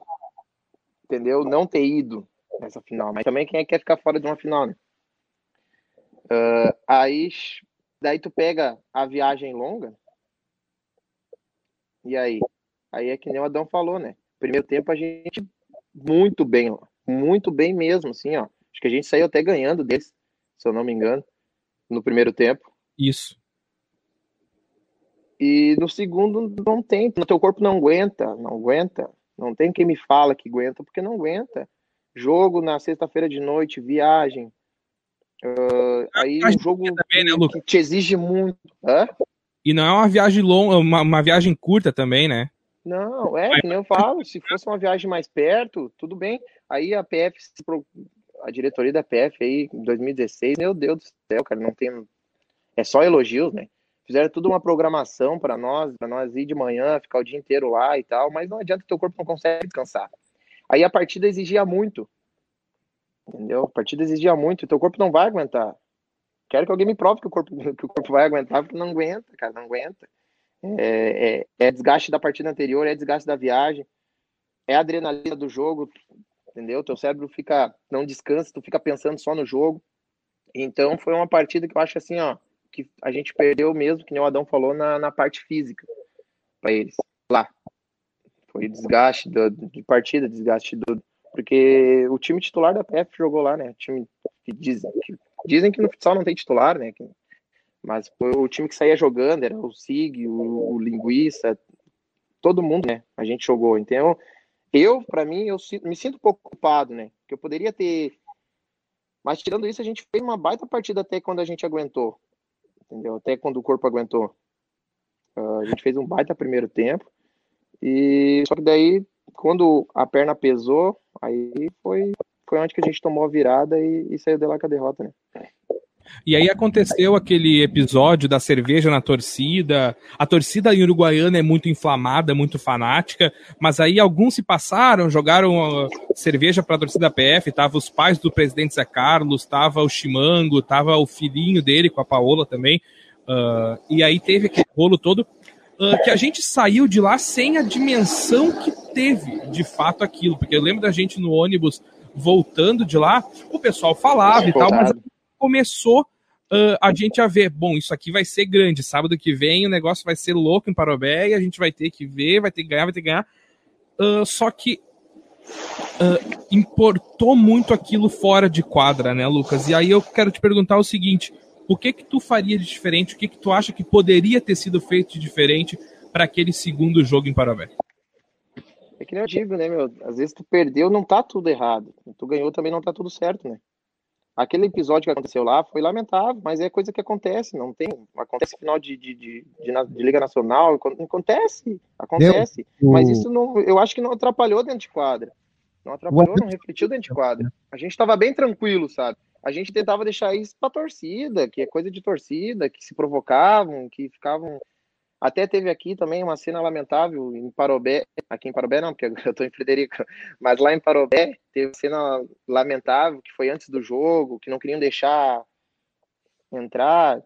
Speaker 1: entendeu? Não ter ido nessa final, mas também quem é que quer ficar fora de uma final, né? Uh, aí daí tu pega a viagem longa. E aí? Aí é que nem o Adão falou, né? Primeiro tempo a gente muito bem, muito bem mesmo, assim, ó. Acho que a gente saiu até ganhando deles, se eu não me engano, no primeiro tempo.
Speaker 2: Isso.
Speaker 1: E no segundo não tem, no teu corpo não aguenta, não aguenta. Não tem quem me fala que aguenta, porque não aguenta. jogo na sexta-feira de noite, viagem. Uh, aí um jogo também, né, que te exige muito. Hã?
Speaker 2: E não é uma viagem longa, uma, uma viagem curta também, né?
Speaker 1: Não, é, que nem eu falo, se fosse uma viagem mais perto, tudo bem. Aí a PF, a diretoria da PF aí, em 2016, meu Deus do céu, cara, não tem. É só elogios, né? Fizeram tudo uma programação para nós, para nós ir de manhã, ficar o dia inteiro lá e tal, mas não adianta teu corpo não consegue descansar. Aí a partida exigia muito. Entendeu? A partida exigia muito, teu corpo não vai aguentar. Quero que alguém me prove que o corpo, que o corpo vai aguentar, porque não aguenta, cara, não aguenta. É, é, é desgaste da partida anterior, é desgaste da viagem, é adrenalina do jogo, entendeu? Teu cérebro fica, não descansa, tu fica pensando só no jogo. Então foi uma partida que eu acho assim, ó, que a gente perdeu mesmo, que nem o Adão falou, na, na parte física para eles, lá. Foi desgaste do, de partida, desgaste do. Porque o time titular da PF jogou lá, né? O time que dizem que, dizem que no futsal não tem titular, né? Que, mas foi o time que saía jogando, era o Sig, o, o Linguiça, todo mundo, né? A gente jogou. Então, eu, para mim, eu me sinto um pouco culpado, né? Que eu poderia ter. Mas tirando isso, a gente fez uma baita partida até quando a gente aguentou. Entendeu? Até quando o corpo aguentou. Uh, a gente fez um baita primeiro tempo. E só que daí, quando a perna pesou, aí foi, foi onde que a gente tomou a virada e, e saiu de lá com a derrota, né?
Speaker 2: E aí aconteceu aquele episódio da cerveja na torcida. A torcida uruguaiana é muito inflamada, muito fanática, mas aí alguns se passaram, jogaram uh, cerveja para a torcida PF. Tava os pais do presidente Zé Carlos, tava o Chimango, tava o filhinho dele com a Paola também. Uh, e aí teve aquele rolo todo uh, que a gente saiu de lá sem a dimensão que teve de fato aquilo, porque eu lembro da gente no ônibus voltando de lá, o pessoal falava e tal, mas começou uh, a gente a ver, bom, isso aqui vai ser grande, sábado que vem o negócio vai ser louco em Parobé e a gente vai ter que ver, vai ter que ganhar, vai ter que ganhar. Uh, só que uh, importou muito aquilo fora de quadra, né, Lucas? E aí eu quero te perguntar o seguinte: o que que tu faria de diferente? O que que tu acha que poderia ter sido feito de diferente para aquele segundo jogo em Parabé?
Speaker 1: É que nem eu digo, né, meu? Às vezes tu perdeu, não tá tudo errado. Tu ganhou também não tá tudo certo, né? Aquele episódio que aconteceu lá foi lamentável, mas é coisa que acontece, não tem. Acontece final de, de, de, de, Liga Nacional, acontece, acontece. Mas isso não, eu acho que não atrapalhou dentro de quadra. Não atrapalhou, não refletiu dentro de quadra. A gente estava bem tranquilo, sabe? a gente tentava deixar isso para torcida, que é coisa de torcida, que se provocavam, que ficavam. Até teve aqui também uma cena lamentável em Parobé, aqui em Parobé não, porque eu estou em Frederico, mas lá em Parobé teve uma cena lamentável que foi antes do jogo, que não queriam deixar entrar.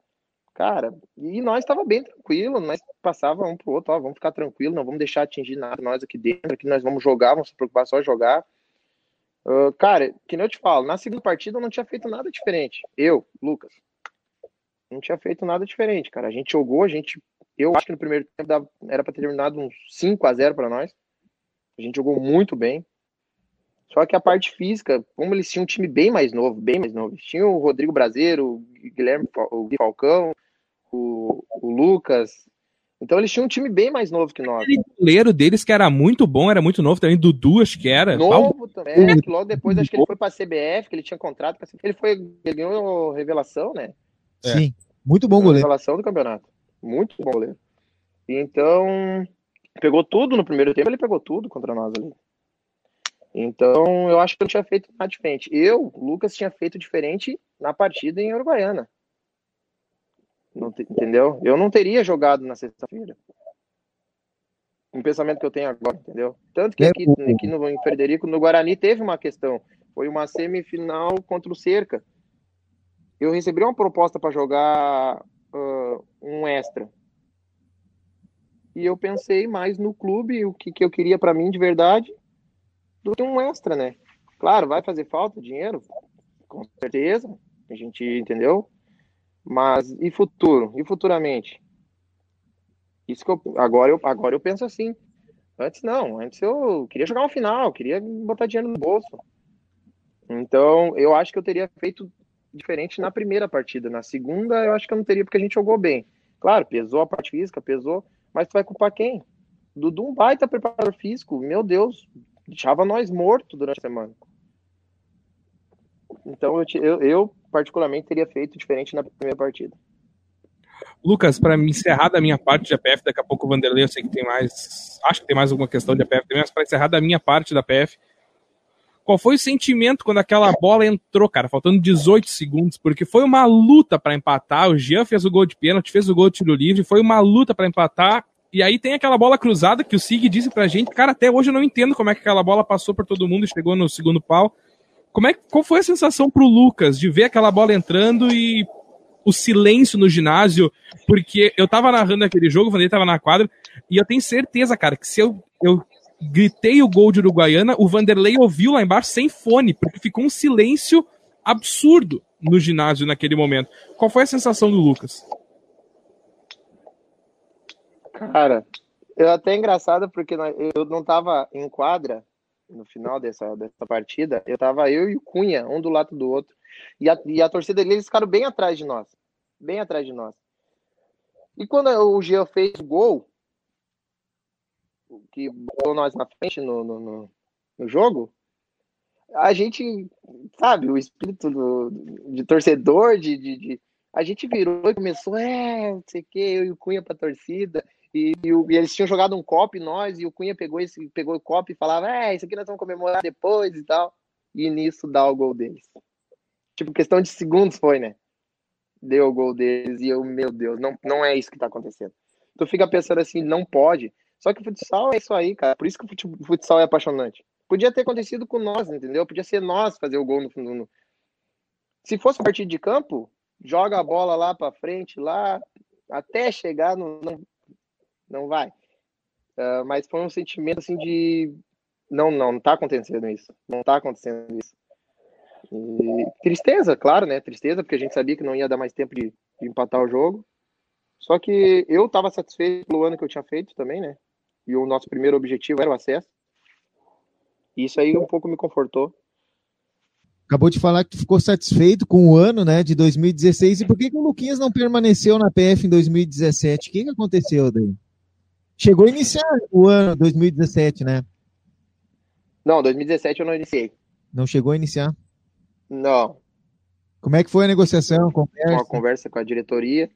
Speaker 1: Cara, e nós estava bem tranquilo, nós passava um pro outro, ó, vamos ficar tranquilo, não vamos deixar atingir nada nós aqui dentro, aqui nós vamos jogar, vamos se preocupar só jogar. Uh, cara, que nem eu te falo, na segunda partida eu não tinha feito nada diferente. Eu, Lucas, não tinha feito nada diferente, cara. A gente jogou, a gente. Eu acho que no primeiro tempo era para ter terminado uns 5 a 0 para nós. A gente jogou muito bem. Só que a parte física, como eles tinham um time bem mais novo, bem mais novo. Eles tinham o Rodrigo Brasileiro, o Guilherme o Gui Falcão, o, o Lucas, então eles tinham um time bem mais novo que nós.
Speaker 2: O goleiro deles que era muito bom, era muito novo também, Dudu acho que era.
Speaker 1: Novo também, é, que logo depois acho que ele foi para a CBF, que ele tinha contrato, ele foi, ele ganhou revelação, né?
Speaker 3: É. Sim, muito bom goleiro.
Speaker 1: Revelação do campeonato. Muito bom goleiro. Então, pegou tudo no primeiro tempo, ele pegou tudo contra nós ali. Então, eu acho que eu tinha feito nada diferente. Eu, Lucas, tinha feito diferente na partida em Uruguaiana. Não, entendeu? Eu não teria jogado na sexta-feira. Um pensamento que eu tenho agora, entendeu? Tanto que aqui, aqui no, em Frederico, no Guarani, teve uma questão. Foi uma semifinal contra o Cerca. Eu recebi uma proposta para jogar uh, um extra. E eu pensei mais no clube, o que, que eu queria para mim de verdade, do que um extra, né? Claro, vai fazer falta dinheiro, com certeza. A gente entendeu. Mas e futuro? E futuramente? Isso que eu agora eu agora eu penso assim. Antes não, antes eu queria jogar uma final, queria botar dinheiro no bolso. Então, eu acho que eu teria feito diferente na primeira partida. Na segunda, eu acho que eu não teria, porque a gente jogou bem. Claro, pesou a parte física, pesou, mas tu vai culpar quem? Dudu um baita preparador físico, meu Deus, deixava nós mortos durante a semana. Então eu, eu, eu, particularmente teria feito diferente na primeira partida.
Speaker 2: Lucas, para me encerrar da minha parte de APF, daqui a pouco o Vanderlei, eu sei que tem mais. Acho que tem mais alguma questão de APF também, mas para encerrar da minha parte da APF, qual foi o sentimento quando aquela bola entrou, cara, faltando 18 segundos? Porque foi uma luta para empatar. O Jean fez o gol de pênalti, fez o gol de tiro livre, foi uma luta para empatar. E aí tem aquela bola cruzada que o Sig disse pra gente, cara, até hoje eu não entendo como é que aquela bola passou por todo mundo e chegou no segundo pau. Como é, qual foi a sensação pro Lucas de ver aquela bola entrando e o silêncio no ginásio? Porque eu tava narrando aquele jogo, o Vanderlei tava na quadra, e eu tenho certeza, cara, que se eu, eu gritei o gol de Uruguaiana, o Vanderlei ouviu lá embaixo sem fone, porque ficou um silêncio absurdo no ginásio naquele momento. Qual foi a sensação do Lucas?
Speaker 1: Cara, eu até engraçado porque eu não tava em quadra no final dessa, dessa partida, eu tava eu e o Cunha, um do lado do outro. E a, e a torcida deles ficaram bem atrás de nós. Bem atrás de nós. E quando o Jean fez o gol, que botou nós na frente no, no, no, no jogo, a gente, sabe, o espírito do, de torcedor, de, de, de, a gente virou e começou, é, não sei o que, eu e o Cunha pra torcida, e, e, e, eles tinham jogado um copo nós, e o Cunha pegou esse pegou o copo e falava, é, isso aqui nós vamos comemorar depois e tal, e nisso dá o gol deles. Tipo, questão de segundos foi, né? Deu o gol deles, e eu, meu Deus, não, não é isso que tá acontecendo. Tu fica pensando assim, não pode, só que o futsal é isso aí, cara. Por isso que o futsal é apaixonante. Podia ter acontecido com nós, entendeu? Podia ser nós fazer o gol no fundo. Se fosse um partido de campo, joga a bola lá para frente, lá, até chegar, no, não, não vai. Uh, mas foi um sentimento assim de. Não, não, não tá acontecendo isso. Não tá acontecendo isso. E tristeza, claro, né? Tristeza, porque a gente sabia que não ia dar mais tempo de, de empatar o jogo. Só que eu estava satisfeito pelo ano que eu tinha feito também, né? E o nosso primeiro objetivo era o acesso. E isso aí um pouco me confortou.
Speaker 3: Acabou de falar que ficou satisfeito com o ano né, de 2016. E por que, que o Luquinhas não permaneceu na PF em 2017? O que, que aconteceu daí? Chegou a iniciar o ano 2017, né?
Speaker 1: Não, 2017 eu não iniciei.
Speaker 3: Não chegou a iniciar?
Speaker 1: Não.
Speaker 3: Como é que foi a negociação?
Speaker 1: Conversa? Uma conversa com a diretoria.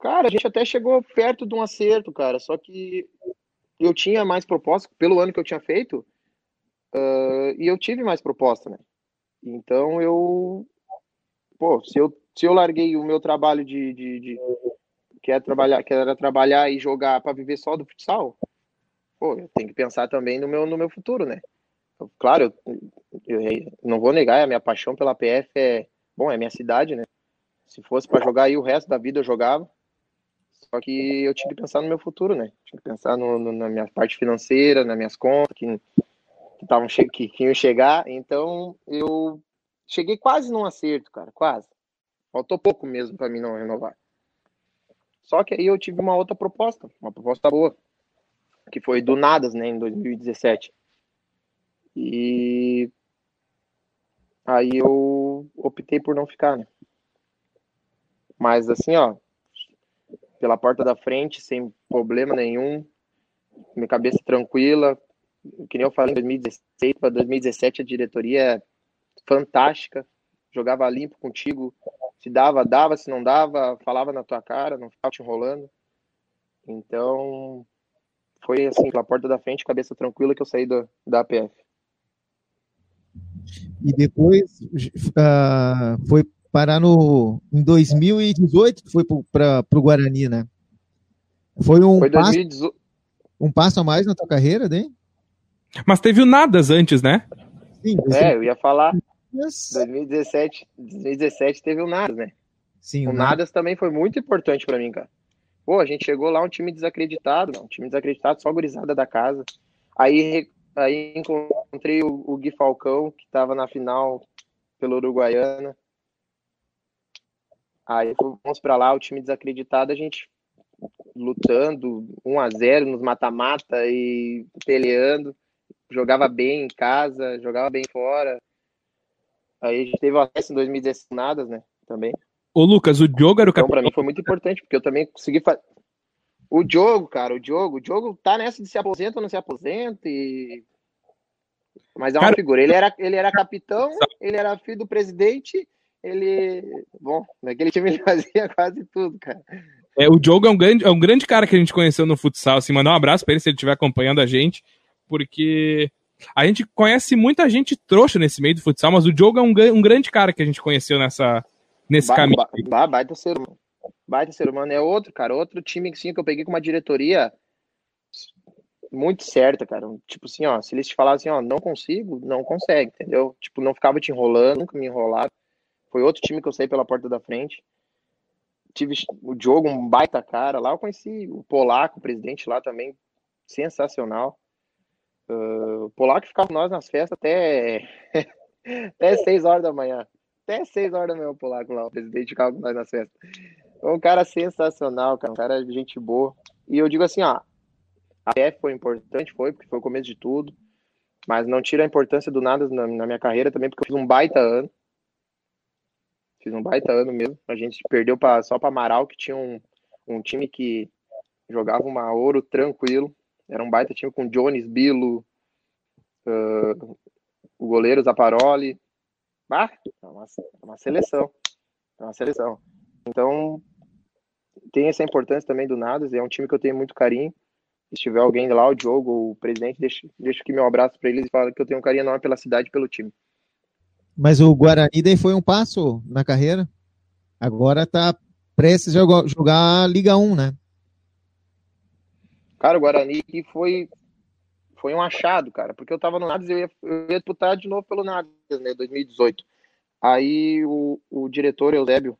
Speaker 1: Cara, a gente até chegou perto de um acerto, cara. Só que eu tinha mais proposta, pelo ano que eu tinha feito, uh, e eu tive mais proposta, né? Então eu. Pô, se eu, se eu larguei o meu trabalho de, de, de que, é trabalhar, que era trabalhar e jogar para viver só do futsal, pô, eu tenho que pensar também no meu, no meu futuro, né? Claro, eu, eu não vou negar, a minha paixão pela PF é, bom, é minha cidade, né? Se fosse para jogar aí o resto da vida eu jogava. Só que eu tinha que pensar no meu futuro, né? Tinha que pensar no, no, na minha parte financeira, nas minhas contas, que, que, tavam que, que iam chegar. Então, eu cheguei quase num acerto, cara, quase. Faltou pouco mesmo para mim não renovar. Só que aí eu tive uma outra proposta, uma proposta boa, que foi do Nadas, né, em 2017. E aí eu optei por não ficar, né? Mas assim, ó, pela porta da frente, sem problema nenhum, minha cabeça tranquila. Que nem eu falei, em 2016 para 2017 a diretoria é fantástica, jogava limpo contigo, se dava, dava, se não dava, falava na tua cara, não ficava te enrolando. Então, foi assim, pela porta da frente, cabeça tranquila que eu saí do, da APF.
Speaker 3: E depois uh, foi parar no em 2018 que foi para o Guarani, né? Foi um foi passo, um passo a mais na tua carreira, né?
Speaker 2: Mas teve o Nadas antes, né?
Speaker 1: Sim, é, eu ia falar. Yes. 2017, 2017 teve o Nadas, né? Sim, o, o Nadas, Nadas também foi muito importante para mim, cara. Pô, a gente chegou lá um time desacreditado, não, um time desacreditado, só gurizada da casa. Aí, aí encontrei o, o Gui Falcão, que estava na final pelo Uruguaiana. Aí fomos para lá, o time desacreditado, a gente lutando 1 a 0 nos mata-mata e peleando, jogava bem em casa, jogava bem fora. Aí a gente teve o acesso em 2016 nada, né, também.
Speaker 2: Ô Lucas, o Diogo era o
Speaker 1: capitão. Então, para mim foi muito importante, porque eu também consegui fazer. O Diogo, cara, o Diogo, o Diogo tá nessa de se aposenta ou não se aposenta e Mas é uma cara... figura. Ele era, ele era capitão, ele era filho do presidente, ele. Bom, naquele time ele fazia quase tudo, cara.
Speaker 2: É, o Diogo é um, grande, é um grande cara que a gente conheceu no futsal. Assim, mandar um abraço para ele se ele estiver acompanhando a gente, porque a gente conhece muita gente trouxa nesse meio do futsal, mas o Diogo é um, um grande cara que a gente conheceu nessa, nesse ba caminho.
Speaker 1: Ba baita ser humano. Baita ser humano. É outro, cara. Outro time sim, que eu peguei com uma diretoria muito certa, cara. Tipo assim, ó, se eles te falassem, ó, não consigo, não consegue, entendeu? Tipo, não ficava te enrolando, nunca me enrolava. Foi outro time que eu saí pela porta da frente. Tive o Diogo, um baita cara lá. Eu conheci o Polaco, o presidente lá também, sensacional. Uh, o Polaco ficava com nós nas festas até, até 6 horas da manhã. Até 6 horas da manhã o Polaco lá, o presidente ficava com nós nas festas. Um cara sensacional, cara, um cara de gente boa. E eu digo assim, ó, até foi importante, foi, porque foi o começo de tudo. Mas não tira a importância do nada na, na minha carreira também, porque eu fiz um baita ano. Fiz um baita ano mesmo. A gente perdeu pra, só para Amaral, que tinha um, um time que jogava uma ouro tranquilo. Era um baita time com Jones, Bilo, uh, o goleiro Zaparoli. Ah, é uma, é uma seleção. É uma seleção. Então, tem essa importância também do Nadas. É um time que eu tenho muito carinho. Se tiver alguém lá, o Diogo, o presidente, deixa, deixa aqui meu abraço para eles e fala que eu tenho um carinho enorme pela cidade e pelo time.
Speaker 3: Mas o Guarani daí foi um passo na carreira. Agora tá prestes a jogar, a Liga 1, né?
Speaker 1: Cara, o Guarani foi, foi um achado, cara, porque eu tava no Nadas e eu ia, eu ia disputar de novo pelo Nadas, né, 2018. Aí o, o diretor Eusébio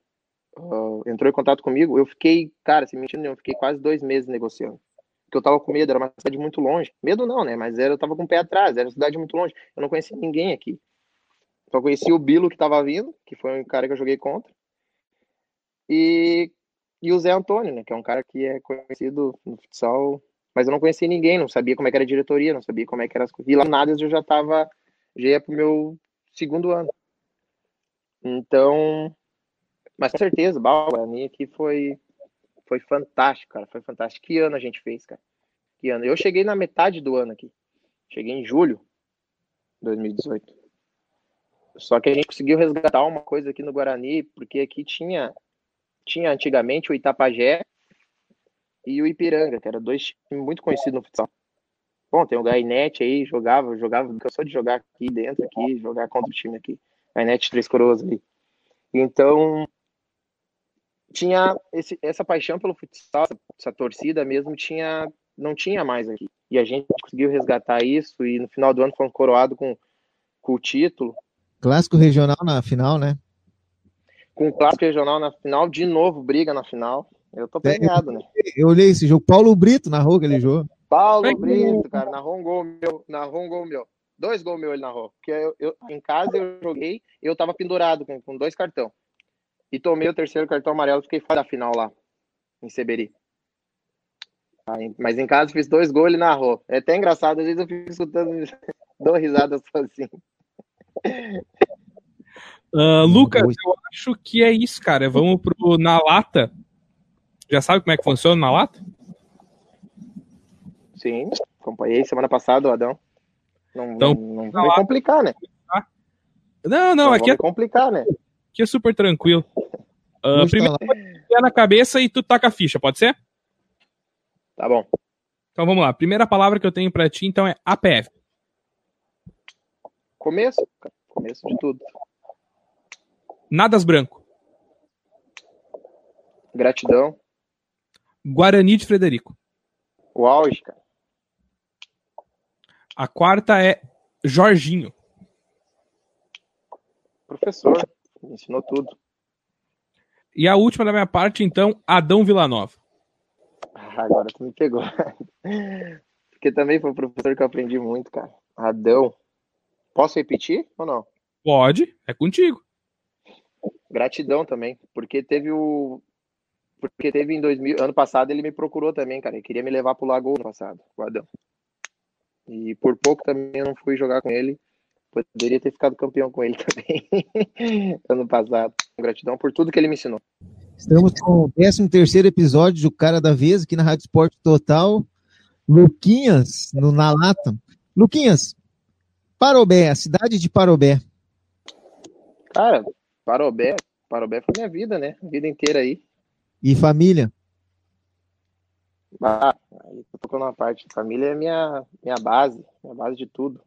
Speaker 1: uh, entrou em contato comigo, eu fiquei, cara, se mentindo, eu fiquei quase dois meses negociando. Porque eu tava com medo, era uma cidade muito longe. Medo não, né? Mas era, eu tava com o pé atrás, era uma cidade muito longe. Eu não conhecia ninguém aqui. Só conheci o Bilo que estava vindo, que foi um cara que eu joguei contra. E, e o Zé Antônio, né? Que é um cara que é conhecido no futsal. Mas eu não conhecia ninguém, não sabia como é era a diretoria, não sabia como é era as coisas. E lá nada eu já tava. Já ia pro meu segundo ano. Então. Mas com certeza, o Guarani aqui foi, foi fantástico, cara. Foi fantástico. Que ano a gente fez, cara? Que ano? Eu cheguei na metade do ano aqui. Cheguei em julho de 2018. Só que a gente conseguiu resgatar uma coisa aqui no Guarani, porque aqui tinha, tinha antigamente o Itapajé e o Ipiranga, que eram dois times muito conhecidos no futsal. Bom, tem o Gainete aí, jogava, jogava, cansou de jogar aqui dentro, aqui, jogar contra o time aqui. Gainete Três Coroas ali. Então, tinha esse, essa paixão pelo futsal, essa, essa torcida mesmo, tinha, não tinha mais aqui. E a gente conseguiu resgatar isso e no final do ano foi coroado com, com o título.
Speaker 3: Clássico regional na final, né?
Speaker 1: Com o clássico regional na final, de novo briga na final. Eu tô pegado, é, né?
Speaker 3: Eu olhei esse jogo. Paulo Brito narrou aquele jogo.
Speaker 1: Paulo Brito, cara, narrou um gol meu. Narrou um gol meu. Dois gols meu ele narrou. Porque eu, eu, em casa eu joguei eu tava pendurado com, com dois cartão. E tomei o terceiro cartão amarelo, fiquei fora da final lá, em Seberi. Mas em casa fiz dois gols, ele narrou. É até engraçado, às vezes eu fico escutando, dou risada sozinho.
Speaker 2: Uh, Lucas, eu acho que é isso, cara. Vamos pro Na Lata. Já sabe como é que funciona na lata?
Speaker 1: Sim, acompanhei semana passada o Adão. Não, então, não, não vai complicar, né?
Speaker 2: Não, não, aqui é
Speaker 1: complicar, né?
Speaker 2: Aqui é super tranquilo. Uh, primeiro, na cabeça e tu taca a ficha, pode ser?
Speaker 1: Tá bom.
Speaker 2: Então vamos lá. Primeira palavra que eu tenho para ti, então, é APF.
Speaker 1: Começo, começo de tudo.
Speaker 2: Nadas branco.
Speaker 1: Gratidão.
Speaker 2: Guarani de Frederico.
Speaker 1: O auge, cara.
Speaker 2: A quarta é Jorginho.
Speaker 1: Professor, me ensinou tudo.
Speaker 2: E a última da minha parte, então, Adão Villanova.
Speaker 1: Ah, agora tu me pegou. Porque também foi um professor que eu aprendi muito, cara. Adão. Posso repetir ou não?
Speaker 2: Pode, é contigo.
Speaker 1: Gratidão também, porque teve o. Porque teve em 2000, ano passado ele me procurou também, cara. Ele queria me levar pro Lagoa ano passado, o Adão. E por pouco também eu não fui jogar com ele. Poderia ter ficado campeão com ele também ano passado. Gratidão por tudo que ele me ensinou.
Speaker 3: Estamos com o 13 terceiro episódio do Cara da Vez aqui na Rádio Esporte Total. Luquinhas, no, na lata. Luquinhas, Parobé, a cidade de Parobé.
Speaker 1: Cara, Parobé, Parobé foi minha vida, né? A vida inteira aí.
Speaker 3: E família?
Speaker 1: Ah, aí tô tocando uma parte. Família é minha, minha base, minha base de tudo.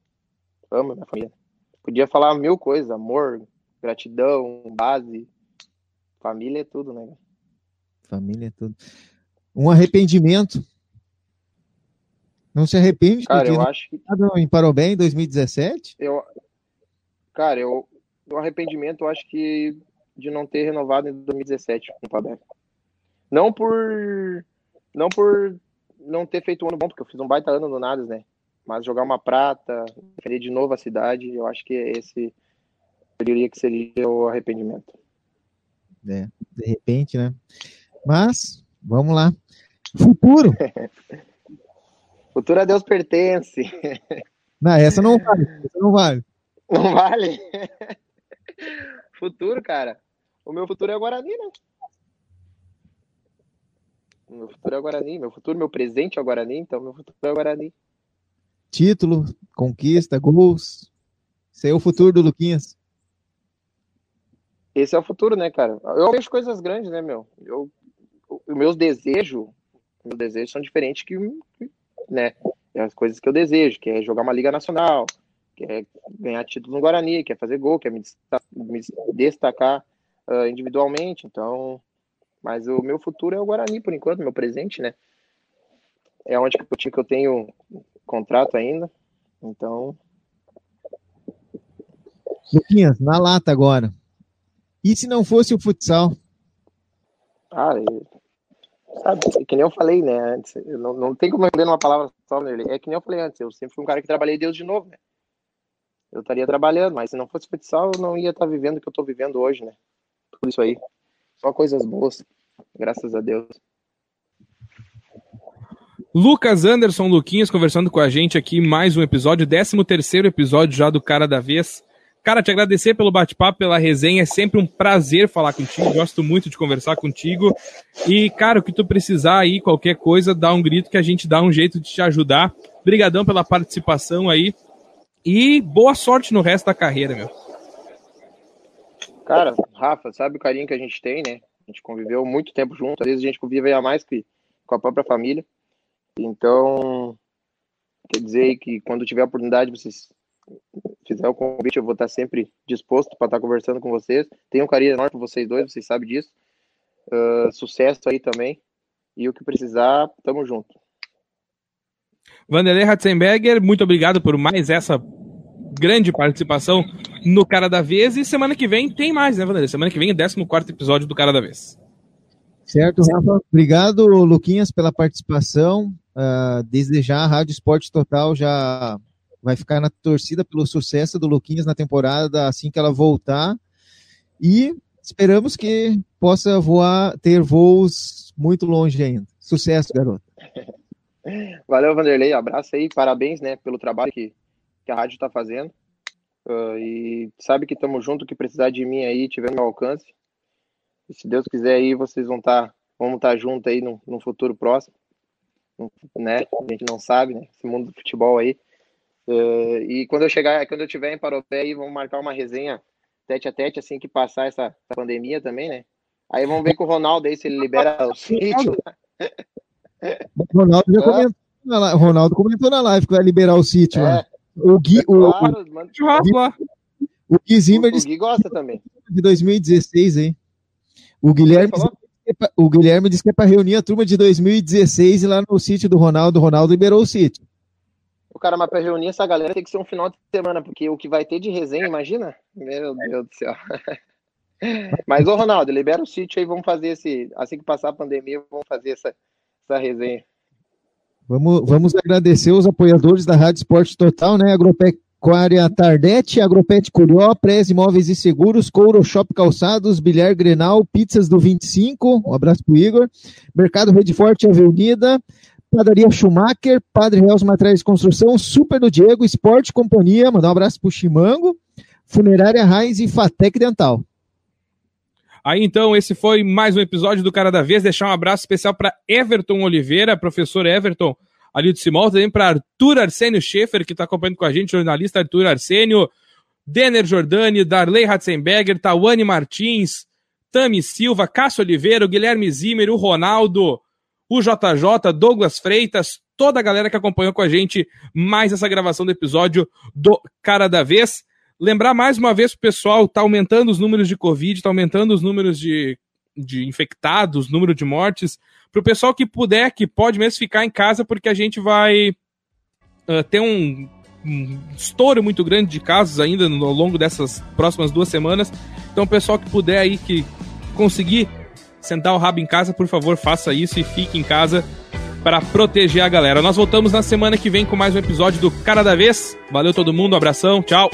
Speaker 1: Amo minha família. Podia falar mil coisas, amor, gratidão, base. Família é tudo, né?
Speaker 3: Família é tudo. Um arrependimento. Não se arrepende?
Speaker 1: Cara, eu acho que.
Speaker 3: Em Parobé em 2017?
Speaker 1: Eu, cara, eu, o arrependimento, eu acho que de não ter renovado em 2017 com o Parobé. Não por. Não por não ter feito um ano bom, porque eu fiz um baita ano no Nadas, né? Mas jogar uma prata, defender de novo a cidade, eu acho que esse eu diria que seria o arrependimento.
Speaker 3: É, de repente, né? Mas, vamos lá. Futuro.
Speaker 1: Futuro a Deus pertence.
Speaker 3: Não, essa não vale. Essa não vale.
Speaker 1: Não vale? futuro, cara. O meu futuro é o Guarani, né? O meu futuro é o Guarani. Meu futuro, meu presente é o Guarani, então meu futuro é o Guarani.
Speaker 3: Título, conquista, gols. Esse é o futuro do Luquinhas.
Speaker 1: Esse é o futuro, né, cara? Eu vejo coisas grandes, né, meu? Eu, os meus desejos, meus desejos são diferentes que, né, as coisas que eu desejo, que é jogar uma liga nacional, que é ganhar título no Guarani, que é fazer gol, que é me destacar, me destacar uh, individualmente. Então, mas o meu futuro é o Guarani por enquanto, meu presente, né? É onde que eu, que eu tenho contrato ainda. Então,
Speaker 3: Luquinhas, na lata agora. E se não fosse o futsal?
Speaker 1: Ah, sabe, é que nem eu falei, né, antes, não, não tem como eu ler uma palavra só nele, é que nem eu falei antes, eu sempre fui um cara que trabalhei Deus de novo, né, eu estaria trabalhando, mas se não fosse futsal, eu não ia estar vivendo o que eu estou vivendo hoje, né, tudo isso aí, só coisas boas, graças a Deus.
Speaker 2: Lucas Anderson Luquinhas conversando com a gente aqui, mais um episódio, 13 terceiro episódio já do Cara da Vez, Cara, te agradecer pelo bate-papo, pela resenha. É sempre um prazer falar contigo. Gosto muito de conversar contigo. E, cara, o que tu precisar aí, qualquer coisa, dá um grito que a gente dá um jeito de te ajudar. Obrigadão pela participação aí. E boa sorte no resto da carreira, meu.
Speaker 1: Cara, Rafa, sabe o carinho que a gente tem, né? A gente conviveu muito tempo junto. Às vezes a gente convive a mais que com a própria família. Então, quer dizer que quando tiver a oportunidade, vocês fizer o convite, eu vou estar sempre disposto para estar conversando com vocês. Tenho um carinho enorme por vocês dois, vocês sabem disso. Uh, sucesso aí também. E o que precisar, tamo junto.
Speaker 2: Vanderlei Ratzenberger, muito obrigado por mais essa grande participação no Cara da Vez. E semana que vem tem mais, né, Vanderlei? Semana que vem é o 14 episódio do Cara da Vez.
Speaker 3: Certo, Rafa. Obrigado, Luquinhas, pela participação. Uh, desejar a Rádio Esporte Total já vai ficar na torcida pelo sucesso do Luquinhas na temporada assim que ela voltar. E esperamos que possa voar, ter voos muito longe ainda. Sucesso, garoto.
Speaker 1: Valeu, Vanderlei. Abraço aí, parabéns, né, pelo trabalho que, que a rádio está fazendo. Uh, e sabe que estamos junto, que precisar de mim aí, tiver meu alcance. E se Deus quiser aí, vocês vão estar, tá, vamos estar tá junto aí no, no futuro próximo. Né? A gente não sabe, né? Esse mundo do futebol aí. Uh, e quando eu chegar, quando eu tiver em Parobé, aí vamos marcar uma resenha tete a tete, assim que passar essa, essa pandemia também, né? Aí vamos ver com o Ronaldo aí se ele libera o sítio.
Speaker 3: O Ronaldo já comentou, na, Ronaldo comentou na live que vai liberar o sítio. É. O Gui, o, claro, o, mano, o, o Gui Zimmer
Speaker 1: o, o Gui gosta também.
Speaker 3: De 2016, hein? O Guilherme, é o Guilherme disse que é para reunir a turma de 2016 lá no sítio do Ronaldo. O Ronaldo liberou o sítio.
Speaker 1: O cara, mas para reunir essa galera tem que ser um final de semana, porque o que vai ter de resenha, imagina? Meu Deus do céu. Mas, ô Ronaldo, libera o sítio aí, vamos fazer esse. Assim que passar a pandemia, vamos fazer essa, essa resenha.
Speaker 3: Vamos, vamos agradecer os apoiadores da Rádio Esporte Total, né? Agropecuária Tardete, Agropet Curió, Prez Imóveis e Seguros, Couro Shop Calçados, Bilhar Grenal, Pizzas do 25, um abraço pro Igor, Mercado Rede Forte Avenida, Padaria Schumacher, Padre Real Materiais de Construção, Super do Diego, Esporte Companhia, mandar um abraço pro Chimango, Funerária Raiz e Fatec Dental.
Speaker 2: Aí então, esse foi mais um episódio do Cara da Vez. Deixar um abraço especial para Everton Oliveira, professor Everton. ali do Simol, também para Arthur Arsênio Schaefer, que está acompanhando com a gente, jornalista Arthur Arsênio, Denner Jordani, Darley Ratzenberger, Tawane Martins, Tami Silva, Cássio Oliveira, Guilherme Zimmer, o Ronaldo, o JJ, Douglas Freitas, toda a galera que acompanhou com a gente mais essa gravação do episódio do Cara da Vez. Lembrar mais uma vez pro pessoal, tá aumentando os números de Covid, tá aumentando os números de, de infectados, número de mortes. Pro pessoal que puder, que pode mesmo ficar em casa, porque a gente vai uh, ter um, um estouro muito grande de casos ainda no, ao longo dessas próximas duas semanas. Então, pessoal que puder aí, que conseguir sentar o rabo em casa, por favor, faça isso e fique em casa para proteger a galera. Nós voltamos na semana que vem com mais um episódio do Cara da Vez. Valeu todo mundo, um abração, tchau.